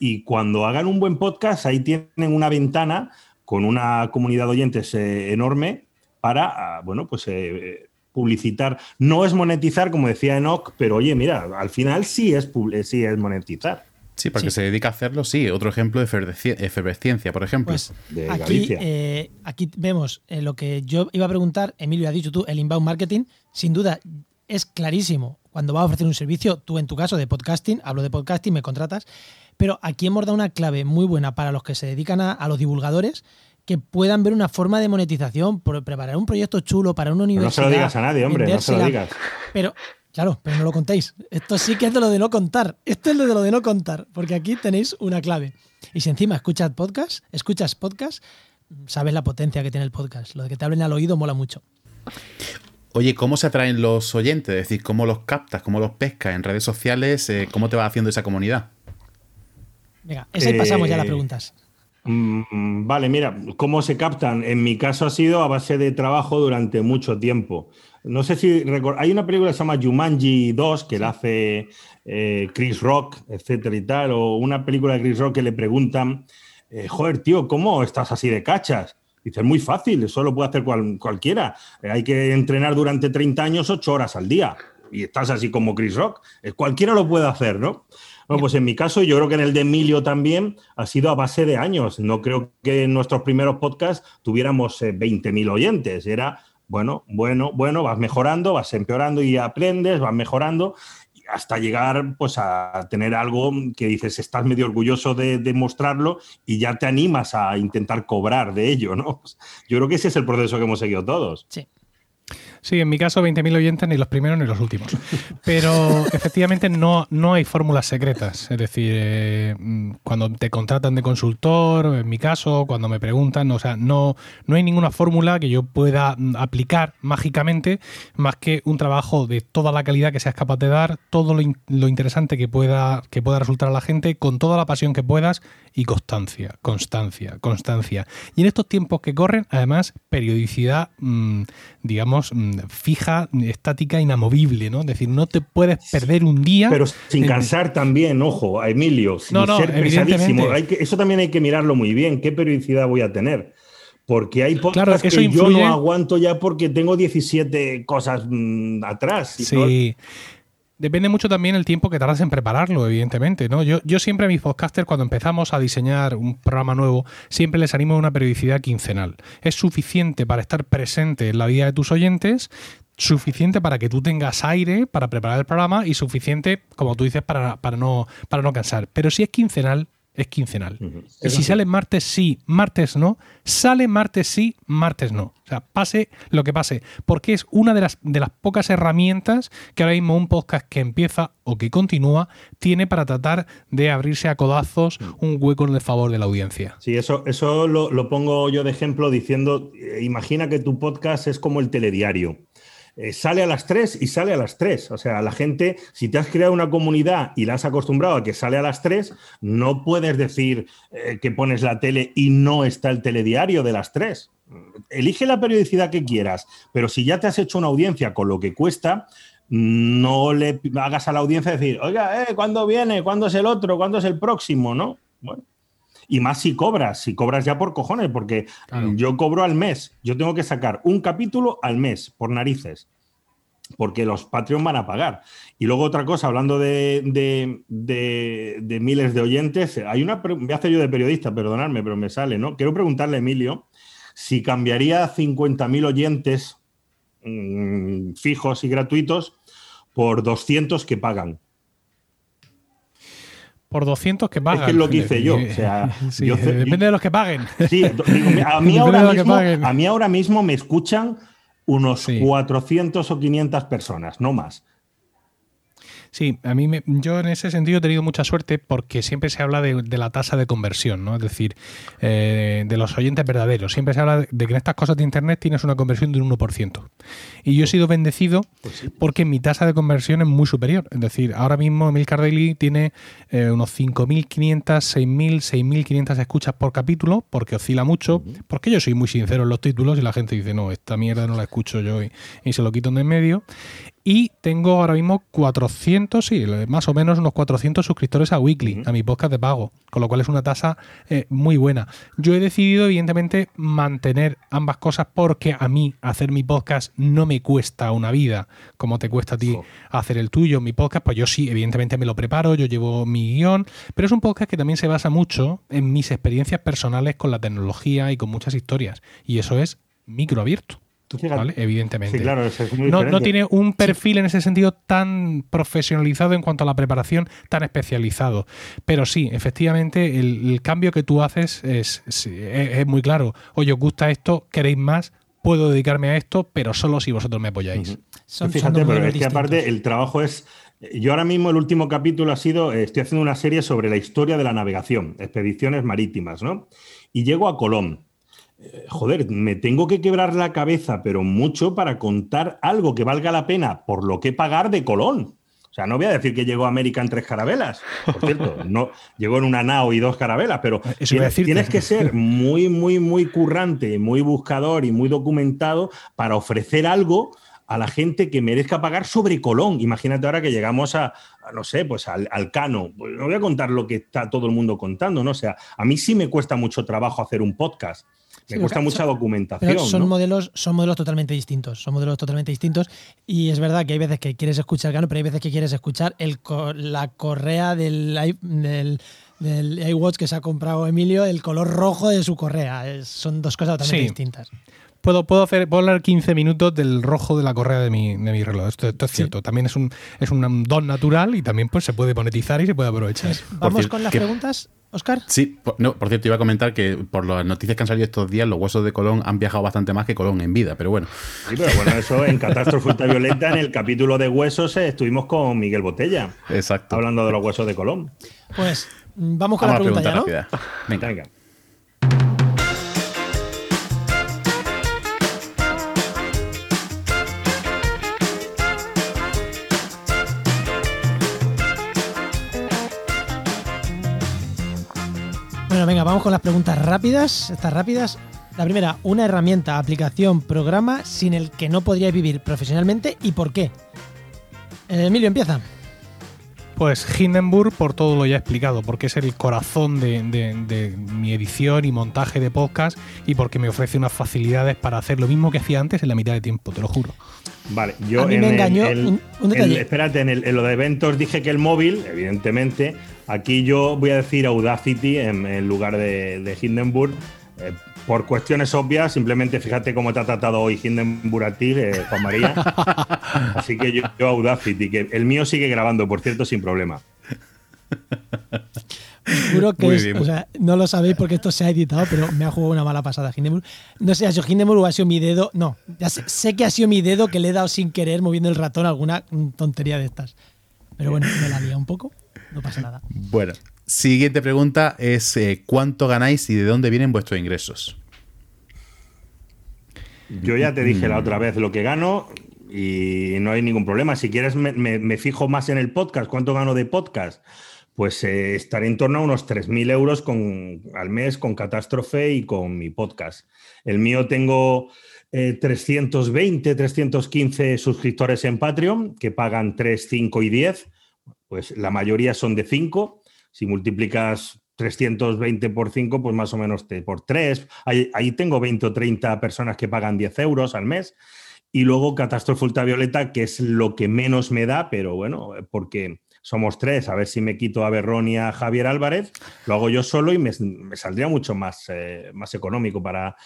y cuando hagan un buen podcast, ahí tienen una ventana con una comunidad de oyentes eh, enorme para, ah, bueno, pues eh, publicitar. No es monetizar, como decía Enoch, pero oye, mira, al final sí es, sí es monetizar. Sí, porque se dedica a hacerlo, sí. Otro ejemplo de efervesciencia, por ejemplo. Pues, aquí, eh, aquí, vemos eh, lo que yo iba a preguntar, Emilio ha dicho tú, el inbound marketing, sin duda es clarísimo. Cuando vas a ofrecer un servicio, tú en tu caso de podcasting, hablo de podcasting, me contratas, pero aquí hemos dado una clave muy buena para los que se dedican a los divulgadores, que puedan ver una forma de monetización, preparar un proyecto chulo para una universidad. no se lo digas a nadie, hombre, no se lo digas. Pero, claro, pero no lo contéis. Esto sí que es de lo de no contar. Esto es de lo de no contar, porque aquí tenéis una clave. Y si encima escuchas podcast, escuchas podcast, sabes la potencia que tiene el podcast. Lo de que te hablen al oído mola mucho. Oye, ¿cómo se atraen los oyentes? Es decir, ¿cómo los captas? ¿Cómo los pescas en redes sociales? Eh, ¿Cómo te va haciendo esa comunidad? Venga, esa y pasamos ya a las preguntas. Mm, vale, mira, ¿cómo se captan? En mi caso ha sido a base de trabajo durante mucho tiempo. No sé si hay una película que se llama Jumanji 2 que la hace eh, Chris Rock, etcétera y tal, o una película de Chris Rock que le preguntan, eh, joder, tío, ¿cómo estás así de cachas? Dice, es muy fácil, eso lo puede hacer cualquiera. Eh, hay que entrenar durante 30 años 8 horas al día y estás así como Chris Rock. cualquiera lo puede hacer, ¿no? Bueno, pues en mi caso, yo creo que en el de Emilio también ha sido a base de años. No creo que en nuestros primeros podcasts tuviéramos 20.000 eh, oyentes. Era, bueno, bueno, bueno, vas mejorando, vas empeorando y aprendes, vas mejorando. hasta llegar pues a tener algo que dices, estás medio orgulloso de, de, mostrarlo y ya te animas a intentar cobrar de ello, ¿no? Yo creo que ese es el proceso que hemos seguido todos. Sí. Sí, en mi caso 20.000 oyentes, ni los primeros ni los últimos. Pero efectivamente no, no hay fórmulas secretas. Es decir, eh, cuando te contratan de consultor, en mi caso, cuando me preguntan, o sea, no, no hay ninguna fórmula que yo pueda aplicar mágicamente más que un trabajo de toda la calidad que seas capaz de dar, todo lo, lo interesante que pueda, que pueda resultar a la gente, con toda la pasión que puedas y constancia, constancia, constancia. Y en estos tiempos que corren, además, periodicidad, mmm, digamos, mmm, fija, estática, inamovible, ¿no? Es decir, no te puedes perder un día. Pero sin cansar en... también, ojo, a Emilio, sin no, no, ser pesadísimo. Hay que, eso también hay que mirarlo muy bien. ¿Qué periodicidad voy a tener? Porque hay podcasts claro, que yo no aguanto ya porque tengo 17 cosas mmm, atrás. Sí. ¿no? Depende mucho también el tiempo que tardas en prepararlo, evidentemente. ¿no? Yo, siempre a mis podcasters, cuando empezamos a diseñar un programa nuevo, siempre les animo a una periodicidad quincenal. Es suficiente para estar presente en la vida de tus oyentes, suficiente para que tú tengas aire para preparar el programa y suficiente, como tú dices, para no cansar. Pero si es quincenal, es quincenal. Uh -huh. Y si sale martes sí, martes no, sale martes sí, martes no. O sea, pase lo que pase. Porque es una de las, de las pocas herramientas que ahora mismo un podcast que empieza o que continúa tiene para tratar de abrirse a codazos un hueco en el favor de la audiencia. Sí, eso, eso lo, lo pongo yo de ejemplo diciendo, eh, imagina que tu podcast es como el telediario. Eh, sale a las 3 y sale a las 3. O sea, la gente, si te has creado una comunidad y la has acostumbrado a que sale a las 3, no puedes decir eh, que pones la tele y no está el telediario de las 3. Elige la periodicidad que quieras, pero si ya te has hecho una audiencia con lo que cuesta, no le hagas a la audiencia decir, oiga, eh, ¿cuándo viene? ¿Cuándo es el otro? ¿Cuándo es el próximo? ¿No? Bueno. Y más si cobras, si cobras ya por cojones, porque claro. yo cobro al mes, yo tengo que sacar un capítulo al mes, por narices, porque los Patreon van a pagar. Y luego otra cosa, hablando de, de, de, de miles de oyentes, hay una, me hace yo de periodista, perdonadme, pero me sale, ¿no? Quiero preguntarle a Emilio si cambiaría 50.000 oyentes mmm, fijos y gratuitos por 200 que pagan por 200 que pagan. Es que es lo que hice yo. O sea, sí, yo depende yo, de los que paguen. Sí, digo, a, mí ahora mismo, a mí ahora mismo me escuchan unos sí. 400 o 500 personas, no más. Sí, a mí me, yo en ese sentido he tenido mucha suerte porque siempre se habla de, de la tasa de conversión, ¿no? Es decir, eh, de los oyentes verdaderos. Siempre se habla de, que en estas cosas de Internet tienes una conversión de un 1%. Y yo he sido bendecido pues sí. porque mi tasa de conversión es muy superior. Es decir, ahora mismo Emilcar Daily tiene eh, unos 5.500, 6.000, 6.500 escuchas por capítulo porque oscila mucho, uh -huh. porque yo soy muy sincero en los títulos y la gente dice, no, esta mierda no la escucho yo y, y se lo quito de en medio. Y tengo ahora mismo 400, sí, más o menos unos 400 suscriptores a Weekly, uh -huh. a mi podcast de pago, con lo cual es una tasa eh, muy buena. Yo he decidido, evidentemente, mantener ambas cosas porque a mí hacer mi podcast no me cuesta una vida, como te cuesta a ti oh. hacer el tuyo. Mi podcast, pues yo sí, evidentemente me lo preparo, yo llevo mi guion, pero es un podcast que también se basa mucho en mis experiencias personales con la tecnología y con muchas historias. Y eso es micro abierto. ¿Vale? Evidentemente. Sí, claro, es no, no, tiene un perfil sí. en ese sentido tan profesionalizado en cuanto a la preparación, tan especializado. Pero sí, efectivamente, el, el cambio que tú haces es, es, es, muy claro. Oye, os gusta esto, queréis más, puedo dedicarme a esto, pero solo si vosotros me apoyáis. Uh -huh. son, Fíjate, son pero es que aparte el trabajo es. Yo ahora mismo el último capítulo ha sido, estoy haciendo una serie sobre la historia de la navegación, expediciones marítimas, ¿no? Y llego a Colón joder, me tengo que quebrar la cabeza, pero mucho para contar algo que valga la pena por lo que pagar de Colón. O sea, no voy a decir que llegó a América en tres carabelas. Por cierto, no, llegó en una nao y dos carabelas, pero Eso tienes, tienes, que ser muy, muy, muy currante, muy buscador y muy documentado para ofrecer algo a la gente que merezca pagar sobre Colón. Imagínate ahora que llegamos a, a no sé, pues al, al Cano. Pues no voy a contar lo que está todo el mundo contando, ¿no? O sea, a mí sí me cuesta mucho trabajo hacer un podcast. Me sí, cuesta mucha son, documentación. son, ¿no? modelos, son modelos totalmente distintos. Son modelos totalmente distintos. Y es verdad que hay veces que quieres escuchar Cano, pero hay veces que quieres escuchar el, la correa del, del, del iWatch que se ha comprado Emilio, el color rojo de su correa. Son dos cosas totalmente sí. distintas. Puedo, puedo, hacer, puedo hablar 15 minutos del rojo de la correa de mi, de mi reloj. Esto, es cierto. También es un, es un don natural y también pues, se puede monetizar y se puede aprovechar. Vamos con las preguntas. Oscar. Sí, por, no, por cierto, iba a comentar que por las noticias que han salido estos días, los huesos de Colón han viajado bastante más que Colón en vida, pero bueno. Sí, pero bueno, eso en Catástrofe Ultravioleta, en el capítulo de huesos, eh, estuvimos con Miguel Botella. Exacto. Hablando de los huesos de Colón. Pues vamos con la pregunta, ya, ¿no? Venga. Venga. Bueno, venga, vamos con las preguntas rápidas. Estas rápidas. La primera, una herramienta, aplicación, programa sin el que no podríais vivir profesionalmente y por qué. Eh, Emilio, empieza. Pues Hindenburg por todo lo ya explicado, porque es el corazón de, mi edición y montaje de podcast y porque me ofrece unas facilidades para hacer lo mismo que hacía antes en la mitad de tiempo, te lo juro. Vale, yo me engañó espérate, en, en, lo de eventos dije que el móvil, evidentemente, aquí yo voy a decir Audacity en, lugar de, Hindenburg. Eh, por cuestiones obvias, simplemente fíjate cómo te ha tratado hoy Hindenburg a ti, eh, Juan María. Así que yo, Audacity, que el mío sigue grabando, por cierto, sin problema. Juro que es, o sea, no lo sabéis porque esto se ha editado, pero me ha jugado una mala pasada Hindenburg. No sé, ha sido Hindenburg o ha sido mi dedo. No, ya sé, que ha sido mi dedo que le he dado sin querer moviendo el ratón alguna tontería de estas. Pero bueno, me la lía un poco, no pasa nada. Bueno, Siguiente pregunta es eh, ¿cuánto ganáis y de dónde vienen vuestros ingresos? Yo ya te dije la otra vez lo que gano y no hay ningún problema. Si quieres me, fijo más en el podcast, ¿cuánto gano de podcast? Pues eh, estaré en torno a unos 3.000 euros con, al mes con Catástrofe y con mi podcast. El mío tengo 320, eh, 315 suscriptores en Patreon que pagan 3, 5 y 10. Pues la mayoría son de 5 si multiplicas 320 por 5, pues más o menos te, por 3. Ahí, tengo 20 o 30 personas que pagan 10 euros al mes. Y luego Catástrofe Ultravioleta, que es lo que menos me da, pero bueno, porque somos tres, a ver si me quito a Berrón y a Javier Álvarez, lo hago yo solo y me, saldría mucho más, eh, más económico para...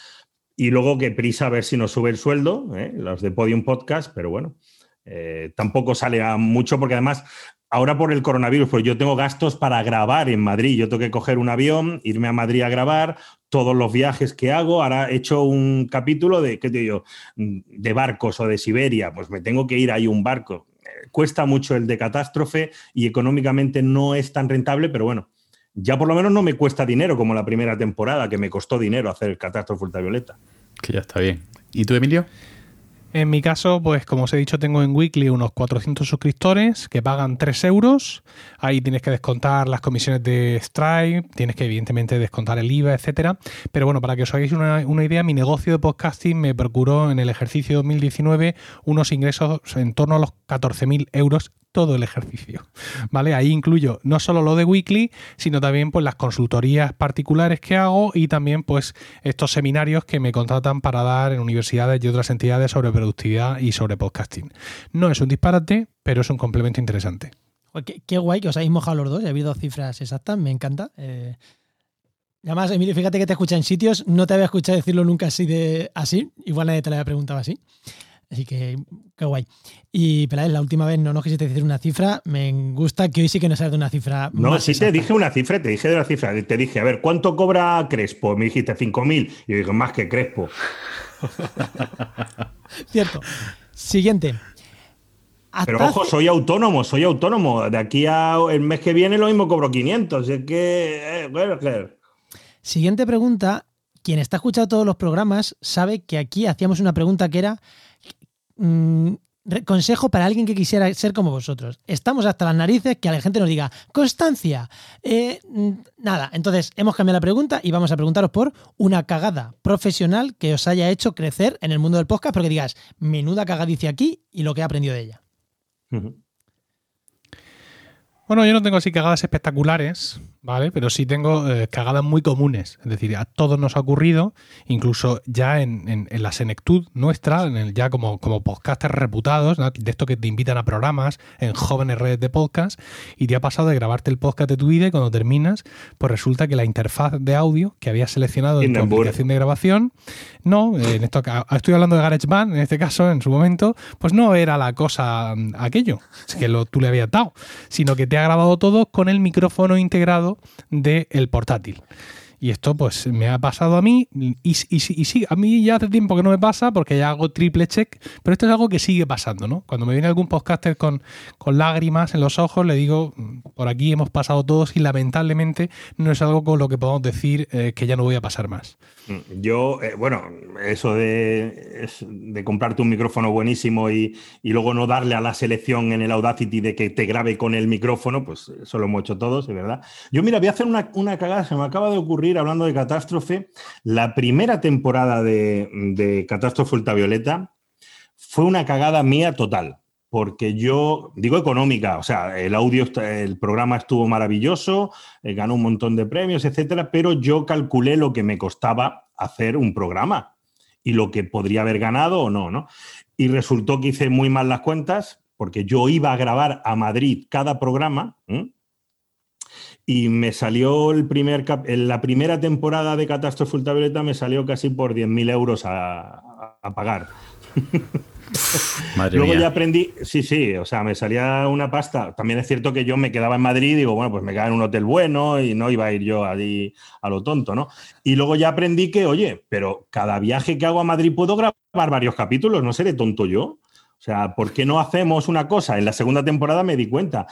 Y luego que prisa a ver si nos sube el sueldo, ¿eh? los de Podium Podcast, pero bueno, eh, tampoco sale a mucho porque además ahora por el coronavirus, pues yo tengo gastos para grabar en Madrid. Yo tengo que coger un avión, irme a Madrid a grabar, todos los viajes que hago. Ahora he hecho un capítulo de, ¿qué te digo? De barcos o de Siberia. Pues me tengo que ir ahí un barco. Cuesta mucho el de catástrofe y económicamente no es tan rentable, pero bueno, ya por lo menos no me cuesta dinero como la primera temporada, que me costó dinero hacer Catástrofe Ultravioleta. Que ya está bien. ¿Y tú, Emilio? En mi caso, pues como os he dicho, tengo en Weekly unos 400 suscriptores que pagan 3 euros. Ahí tienes que descontar las comisiones de Stripe, tienes que evidentemente descontar el IVA, etcétera. Pero bueno, para que os hagáis una, una idea, mi negocio de podcasting me procuró en el ejercicio 2019 unos ingresos en torno a los 14.000 euros todo el ejercicio. ¿Vale? Ahí incluyo no solo lo de Weekly, sino también pues las consultorías particulares que hago y también pues estos seminarios que me contratan para dar en universidades y otras entidades sobre productividad y sobre podcasting. No es un disparate, pero es un complemento interesante. Qué, guay que os habéis mojado los dos, he habido cifras exactas, me encanta. Eh, además, Emilio, fíjate que te escucha en sitios, no te había escuchado decirlo nunca así de así, igual nadie te lo había preguntado así. Así que, qué guay. Y Peláez, la última vez no nos quisiste decir una cifra. Me gusta que hoy sí que nos sabes de una cifra. No, sí te dije una cifra, te dije de la cifra. Te dije, a ver, ¿cuánto cobra Crespo? Me dijiste 5.000. Y yo digo, más que Crespo. Cierto. Siguiente. Pero ojo, soy autónomo, soy autónomo. De aquí a el mes que viene lo mismo cobro 500. Es que, eh, bueno, claro. Siguiente pregunta. Quien está escuchando todos los programas sabe que aquí hacíamos una pregunta que era Mm, consejo para alguien que quisiera ser como vosotros. Estamos hasta las narices que a la gente nos diga, constancia. Eh, nada, entonces hemos cambiado la pregunta y vamos a preguntaros por una cagada profesional que os haya hecho crecer en el mundo del podcast, porque digas, menuda cagadicia aquí y lo que he aprendido de ella. Bueno, yo no tengo así cagadas espectaculares, ¿vale? Pero sí tengo eh, cagadas muy comunes. Es decir, a todos nos ha ocurrido, incluso ya en, la senectud nuestra, en el, ya como, como podcasters reputados, de esto que te invitan a programas en jóvenes redes de podcast, y te ha pasado de grabarte el podcast de tu vida y cuando terminas, pues resulta que la interfaz de audio que habías seleccionado en tu aplicación de grabación, no, en esto estoy hablando de GarageBand, en este caso, en su momento, pues no era la cosa mm, aquello, es que lo, tú le habías dado, sino que te ha grabado todo con el micrófono integrado del portátil. Y esto pues me ha pasado a mí y, y, sí, a mí ya hace tiempo que no me pasa porque ya hago triple check, pero esto es algo que sigue pasando, ¿no? Cuando me viene algún podcaster con, con lágrimas en los ojos, le digo, por aquí hemos pasado todos y lamentablemente no es algo con lo que podamos decir eh, que ya no voy a pasar más. Mm, yo, eh, bueno, eso de, de, comprarte un micrófono buenísimo y, y, luego no darle a la selección en el Audacity de que te grabe con el micrófono, pues eso lo hemos hecho todos, es verdad. Yo, mira, voy a hacer una, una cagada, se me acaba de ocurrir hablando de catástrofe. La primera temporada de, de Catástrofe Ultravioleta fue una cagada mía total porque yo digo económica, o sea, el audio, el programa estuvo maravilloso, eh, ganó un montón de premios, etcétera, pero yo calculé lo que me costaba hacer un programa y lo que podría haber ganado o no, ¿no? Y resultó que hice muy mal las cuentas, porque yo iba a grabar a Madrid cada programa, y me salió el primer en la primera temporada de Catástrofe Ultravioleta me salió casi por 10.000 euros a, a pagar. Luego ya aprendí, sí, sí, o sea, me salía una pasta. También es cierto que yo me quedaba en Madrid y digo, bueno, pues me quedaba en un hotel bueno y no iba a ir yo allí a lo tonto, ¿no? Y luego ya aprendí que, oye, pero cada viaje que hago a Madrid puedo grabar varios capítulos, no seré tonto yo. O sea, ¿por qué no hacemos una cosa? En la segunda temporada me di cuenta.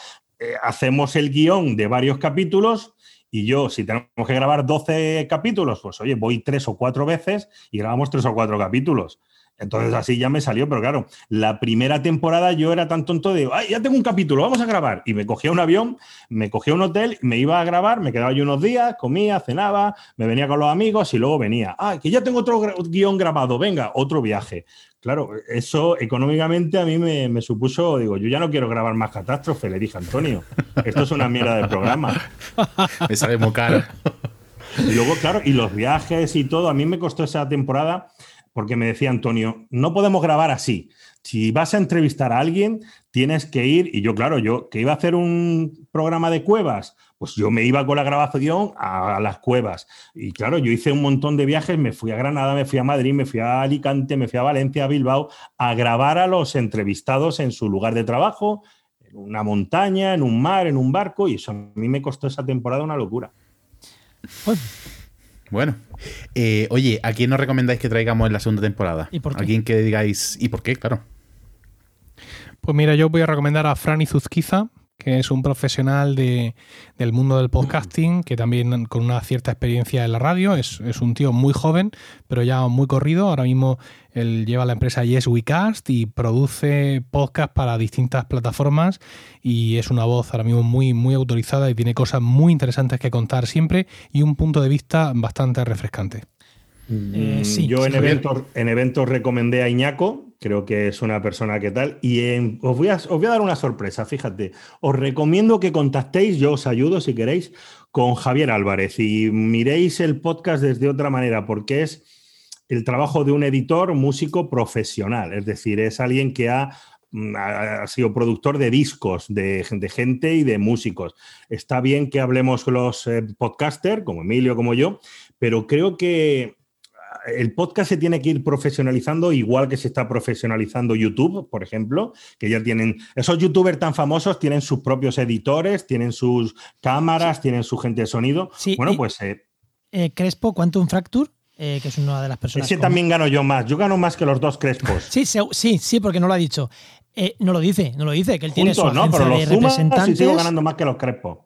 Eh, hacemos el guion de varios capítulos y yo, si tenemos que grabar 12 capítulos, pues oye, voy tres o cuatro veces y grabamos tres o cuatro capítulos. Entonces así ya me salió, pero claro, la primera temporada yo era tan tonto de, ay, ya tengo un capítulo, vamos a grabar. Y me cogía un avión, me cogía un hotel, me iba a grabar, me quedaba yo unos días, comía, cenaba, me venía con los amigos y luego venía, ay, que ya tengo otro guion grabado, venga, otro viaje. Claro, eso económicamente a mí me, supuso, digo, yo ya no quiero grabar más catástrofe, le dije a Antonio, esto es una mierda de programa. me sale muy caro. Y luego, claro, y los viajes y todo, a mí me costó esa temporada porque me decía Antonio, no podemos grabar así. Si vas a entrevistar a alguien, tienes que ir, y yo, claro, yo que iba a hacer un programa de cuevas, pues yo me iba con la grabación a, las cuevas. Y claro, yo hice un montón de viajes, me fui a Granada, me fui a Madrid, me fui a Alicante, me fui a Valencia, a Bilbao, a grabar a los entrevistados en su lugar de trabajo, en una montaña, en un mar, en un barco, y eso a mí me costó esa temporada una locura. Bueno, eh, oye, ¿a quién nos recomendáis que traigamos en la segunda temporada? ¿Y por qué? ¿A quién que digáis y por qué? Claro. Pues mira, yo voy a recomendar a Franny Zuzquiza, que es un profesional de, del mundo del podcasting, que también con una cierta experiencia en la radio, es, un tío muy joven, pero ya muy corrido. Ahora mismo él lleva la empresa Yes We Cast y produce podcast para distintas plataformas y es una voz ahora mismo muy, muy autorizada y tiene cosas muy interesantes que contar siempre y un punto de vista bastante refrescante. Eh, mm, yo en eventos, en eventos recomendé a Iñaco, creo que es una persona que tal, y os, voy a, os voy a dar una sorpresa, fíjate, os recomiendo que contactéis, yo os ayudo si queréis, con Javier Álvarez y miréis el podcast desde otra manera, porque es el trabajo de un editor músico profesional, es decir, es alguien que ha mm, ha sido productor de discos, de, gente y de músicos. Está bien que hablemos los eh, podcasters, como Emilio, como yo, pero creo que el podcast se tiene que ir profesionalizando igual que se está profesionalizando YouTube, por ejemplo, que ya tienen, esos youtubers tan famosos tienen sus propios editores, tienen sus cámaras, tienen su gente de sonido. bueno, pues... Eh, eh, Crespo, Quantum Fracture, eh, que es una de las personas... Ese también gano yo más, yo gano más que los dos Crespos. sí, sí, sí, porque no lo ha dicho. no lo dice, no lo dice, que él tiene su agencia no, pero los de representantes. sigo ganando más que los Crespos.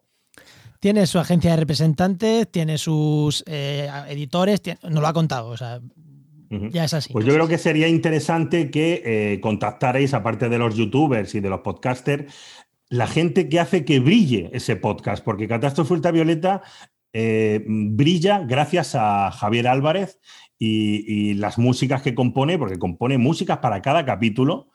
Tiene su agencia de representantes, tiene sus eh, editores, no lo ha contado, o sea, ya es así. Pues yo creo que sería interesante que eh, contactarais, aparte de los youtubers y de los podcasters, la gente que hace que brille ese podcast, porque Catástrofe Ultravioleta eh, brilla gracias a Javier Álvarez y, y, las músicas que compone, porque compone músicas para cada capítulo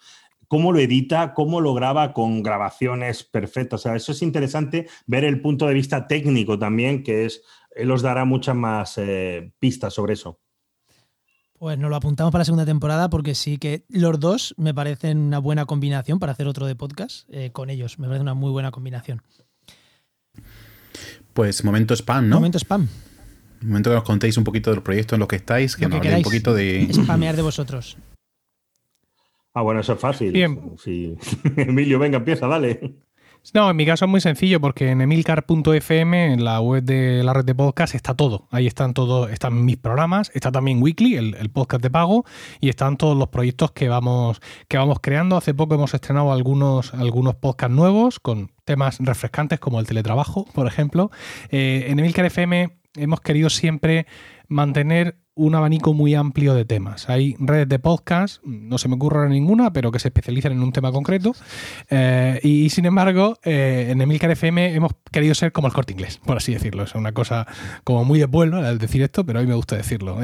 cómo lo edita, cómo lo graba con grabaciones perfectas. O sea, eso es interesante ver el punto de vista técnico también, que es, él os dará muchas más eh, pistas sobre eso. Pues nos lo apuntamos para la segunda temporada porque sí que los dos me parecen una buena combinación para hacer otro de podcast eh, con ellos. Me parece una muy buena combinación. Pues momento spam, ¿no? Momento spam. Momento que nos contéis un poquito del proyecto en lo que estáis, que, nos habléis un poquito de. Spamear de vosotros. Ah, bueno, eso es fácil. Bien. Emilio, venga, empieza, dale. No, en mi caso es muy sencillo porque en emilcar.fm, en la web de la red de podcast, está todo. Ahí están todos, están mis programas, está también Weekly, el, podcast de pago, y están todos los proyectos que vamos, que vamos creando. Hace poco hemos estrenado algunos, algunos podcasts nuevos con temas refrescantes como el teletrabajo, por ejemplo. Eh, en Emilcar FM hemos querido siempre mantener un abanico muy amplio de temas. Hay redes de podcast, no se me ocurre ninguna, pero que se especializan en un tema concreto. Eh, y, sin embargo, eh, en Emilcar FM hemos querido ser como el corte inglés, por así decirlo. Es una cosa como muy de pueblo al decir esto, pero a mí me gusta decirlo.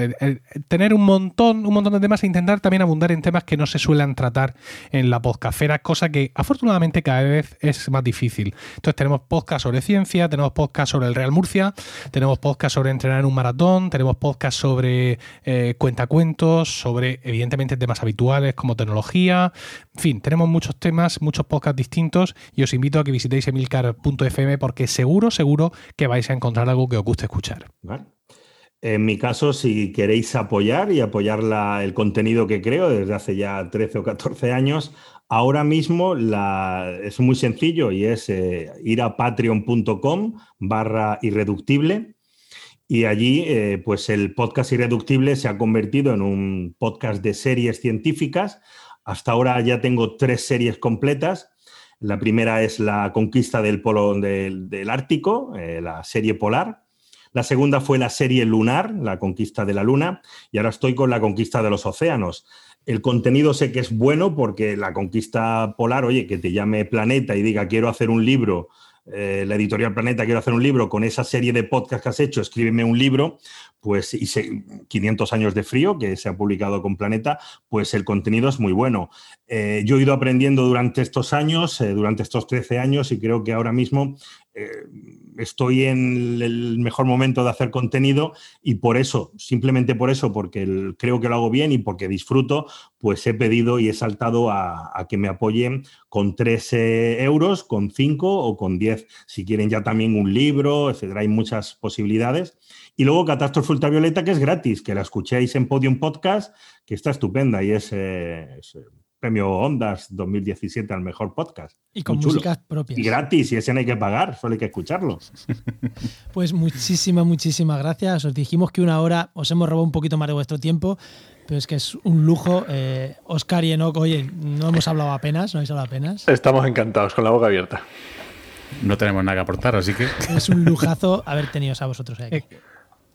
tener un montón, un montón de temas e intentar también abundar en temas que no se suelen tratar en la podcastfera, cosa que afortunadamente cada vez es más difícil. Entonces tenemos podcast sobre ciencia, tenemos podcast sobre el Real Murcia, tenemos podcast sobre entrenar en un maratón, tenemos podcast sobre eh, cuentacuentos, sobre evidentemente temas habituales como tecnología. En fin, tenemos muchos temas, muchos podcasts distintos y os invito a que visitéis emilcar.fm porque seguro, seguro que vais a encontrar algo que os guste escuchar. En mi caso, si queréis apoyar y apoyar el contenido que creo desde hace ya 13 o 14 años, ahora mismo es muy sencillo y es eh, ir a patreon.com barra irreductible y allí, eh, pues el podcast Irreductible se ha convertido en un podcast de series científicas. Hasta ahora ya tengo tres series completas. La primera es la conquista del polo del, Ártico, eh, la serie polar. La segunda fue la serie lunar, la conquista de la luna. Y ahora estoy con la conquista de los océanos. El contenido sé que es bueno porque la conquista polar, oye, que te llame Planeta y diga quiero hacer un libro eh, la editorial Planeta, quiero hacer un libro con esa serie de podcasts que has hecho, escríbeme un libro, pues y 500 años de frío, que se ha publicado con Planeta, pues el contenido es muy bueno. Eh, yo he ido aprendiendo durante estos años, eh, durante estos 13 años, y creo que ahora mismo estoy en el mejor momento de hacer contenido y por eso, simplemente por eso, porque creo que lo hago bien y porque disfruto, pues he pedido y he saltado a, que me apoyen con 13 euros, con 5 o con 10, si quieren ya también un libro, etcétera. Hay muchas posibilidades. Y luego Catástrofe Ultravioleta, que es gratis, que la escuchéis en Podium Podcast, que está estupenda y es, eh, premio Ondas 2017 al mejor podcast. Y con músicas propias. Y gratis, y ese no hay que pagar, solo hay que escucharlo. Pues muchísimas, muchísimas gracias. Os dijimos que una hora os hemos robado un poquito más de vuestro tiempo, pero es que es un lujo. Eh, Oscar y Enoch, oye, no hemos hablado apenas, no habéis hablado apenas. Estamos encantados, con la boca abierta. No tenemos nada que aportar, así que. Es un lujazo haber tenido a vosotros aquí.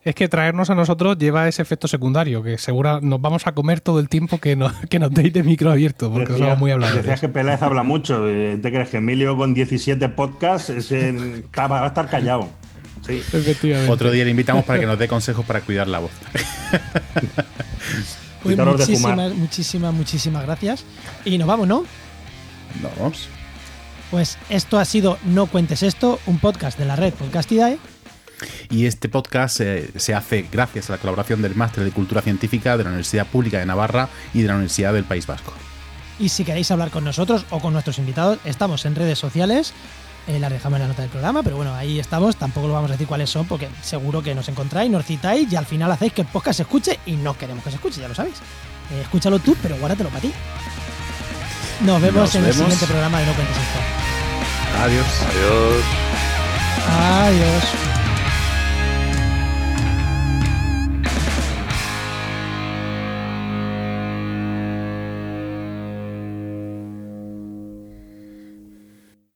Es que traernos a nosotros lleva ese efecto secundario, que seguro nos vamos a comer todo el tiempo que, nos, que nos deis de micro abierto, porque somos muy habladores. Decías que Peláez habla mucho. Eh, ¿Te crees que Emilio con 17 podcasts va a estar callado? Sí. Efectivamente. Otro día le invitamos para que nos dé consejos para cuidar la voz. Pues muchísimas, muchísimas, muchísimas gracias. Y nos vamos, ¿no? Nos vamos. Pues esto ha sido No Cuentes Esto, un podcast de la red Podcastidae. Y este podcast se hace gracias a la colaboración del Máster de Cultura Científica de la Universidad Pública de Navarra y de la Universidad del País Vasco. Y si queréis hablar con nosotros o con nuestros invitados, estamos en redes sociales. Eh, las dejamos en la nota del programa, pero bueno, ahí estamos. Tampoco lo vamos a decir cuáles son, porque seguro que nos encontráis, nos citáis y al final hacéis que el podcast se escuche y no queremos que se escuche, ya lo sabéis. Eh, escúchalo tú, pero guárdatelo para ti. Nos vemos en el siguiente programa de No Cuentes Esto. Adiós. Adiós. Adiós.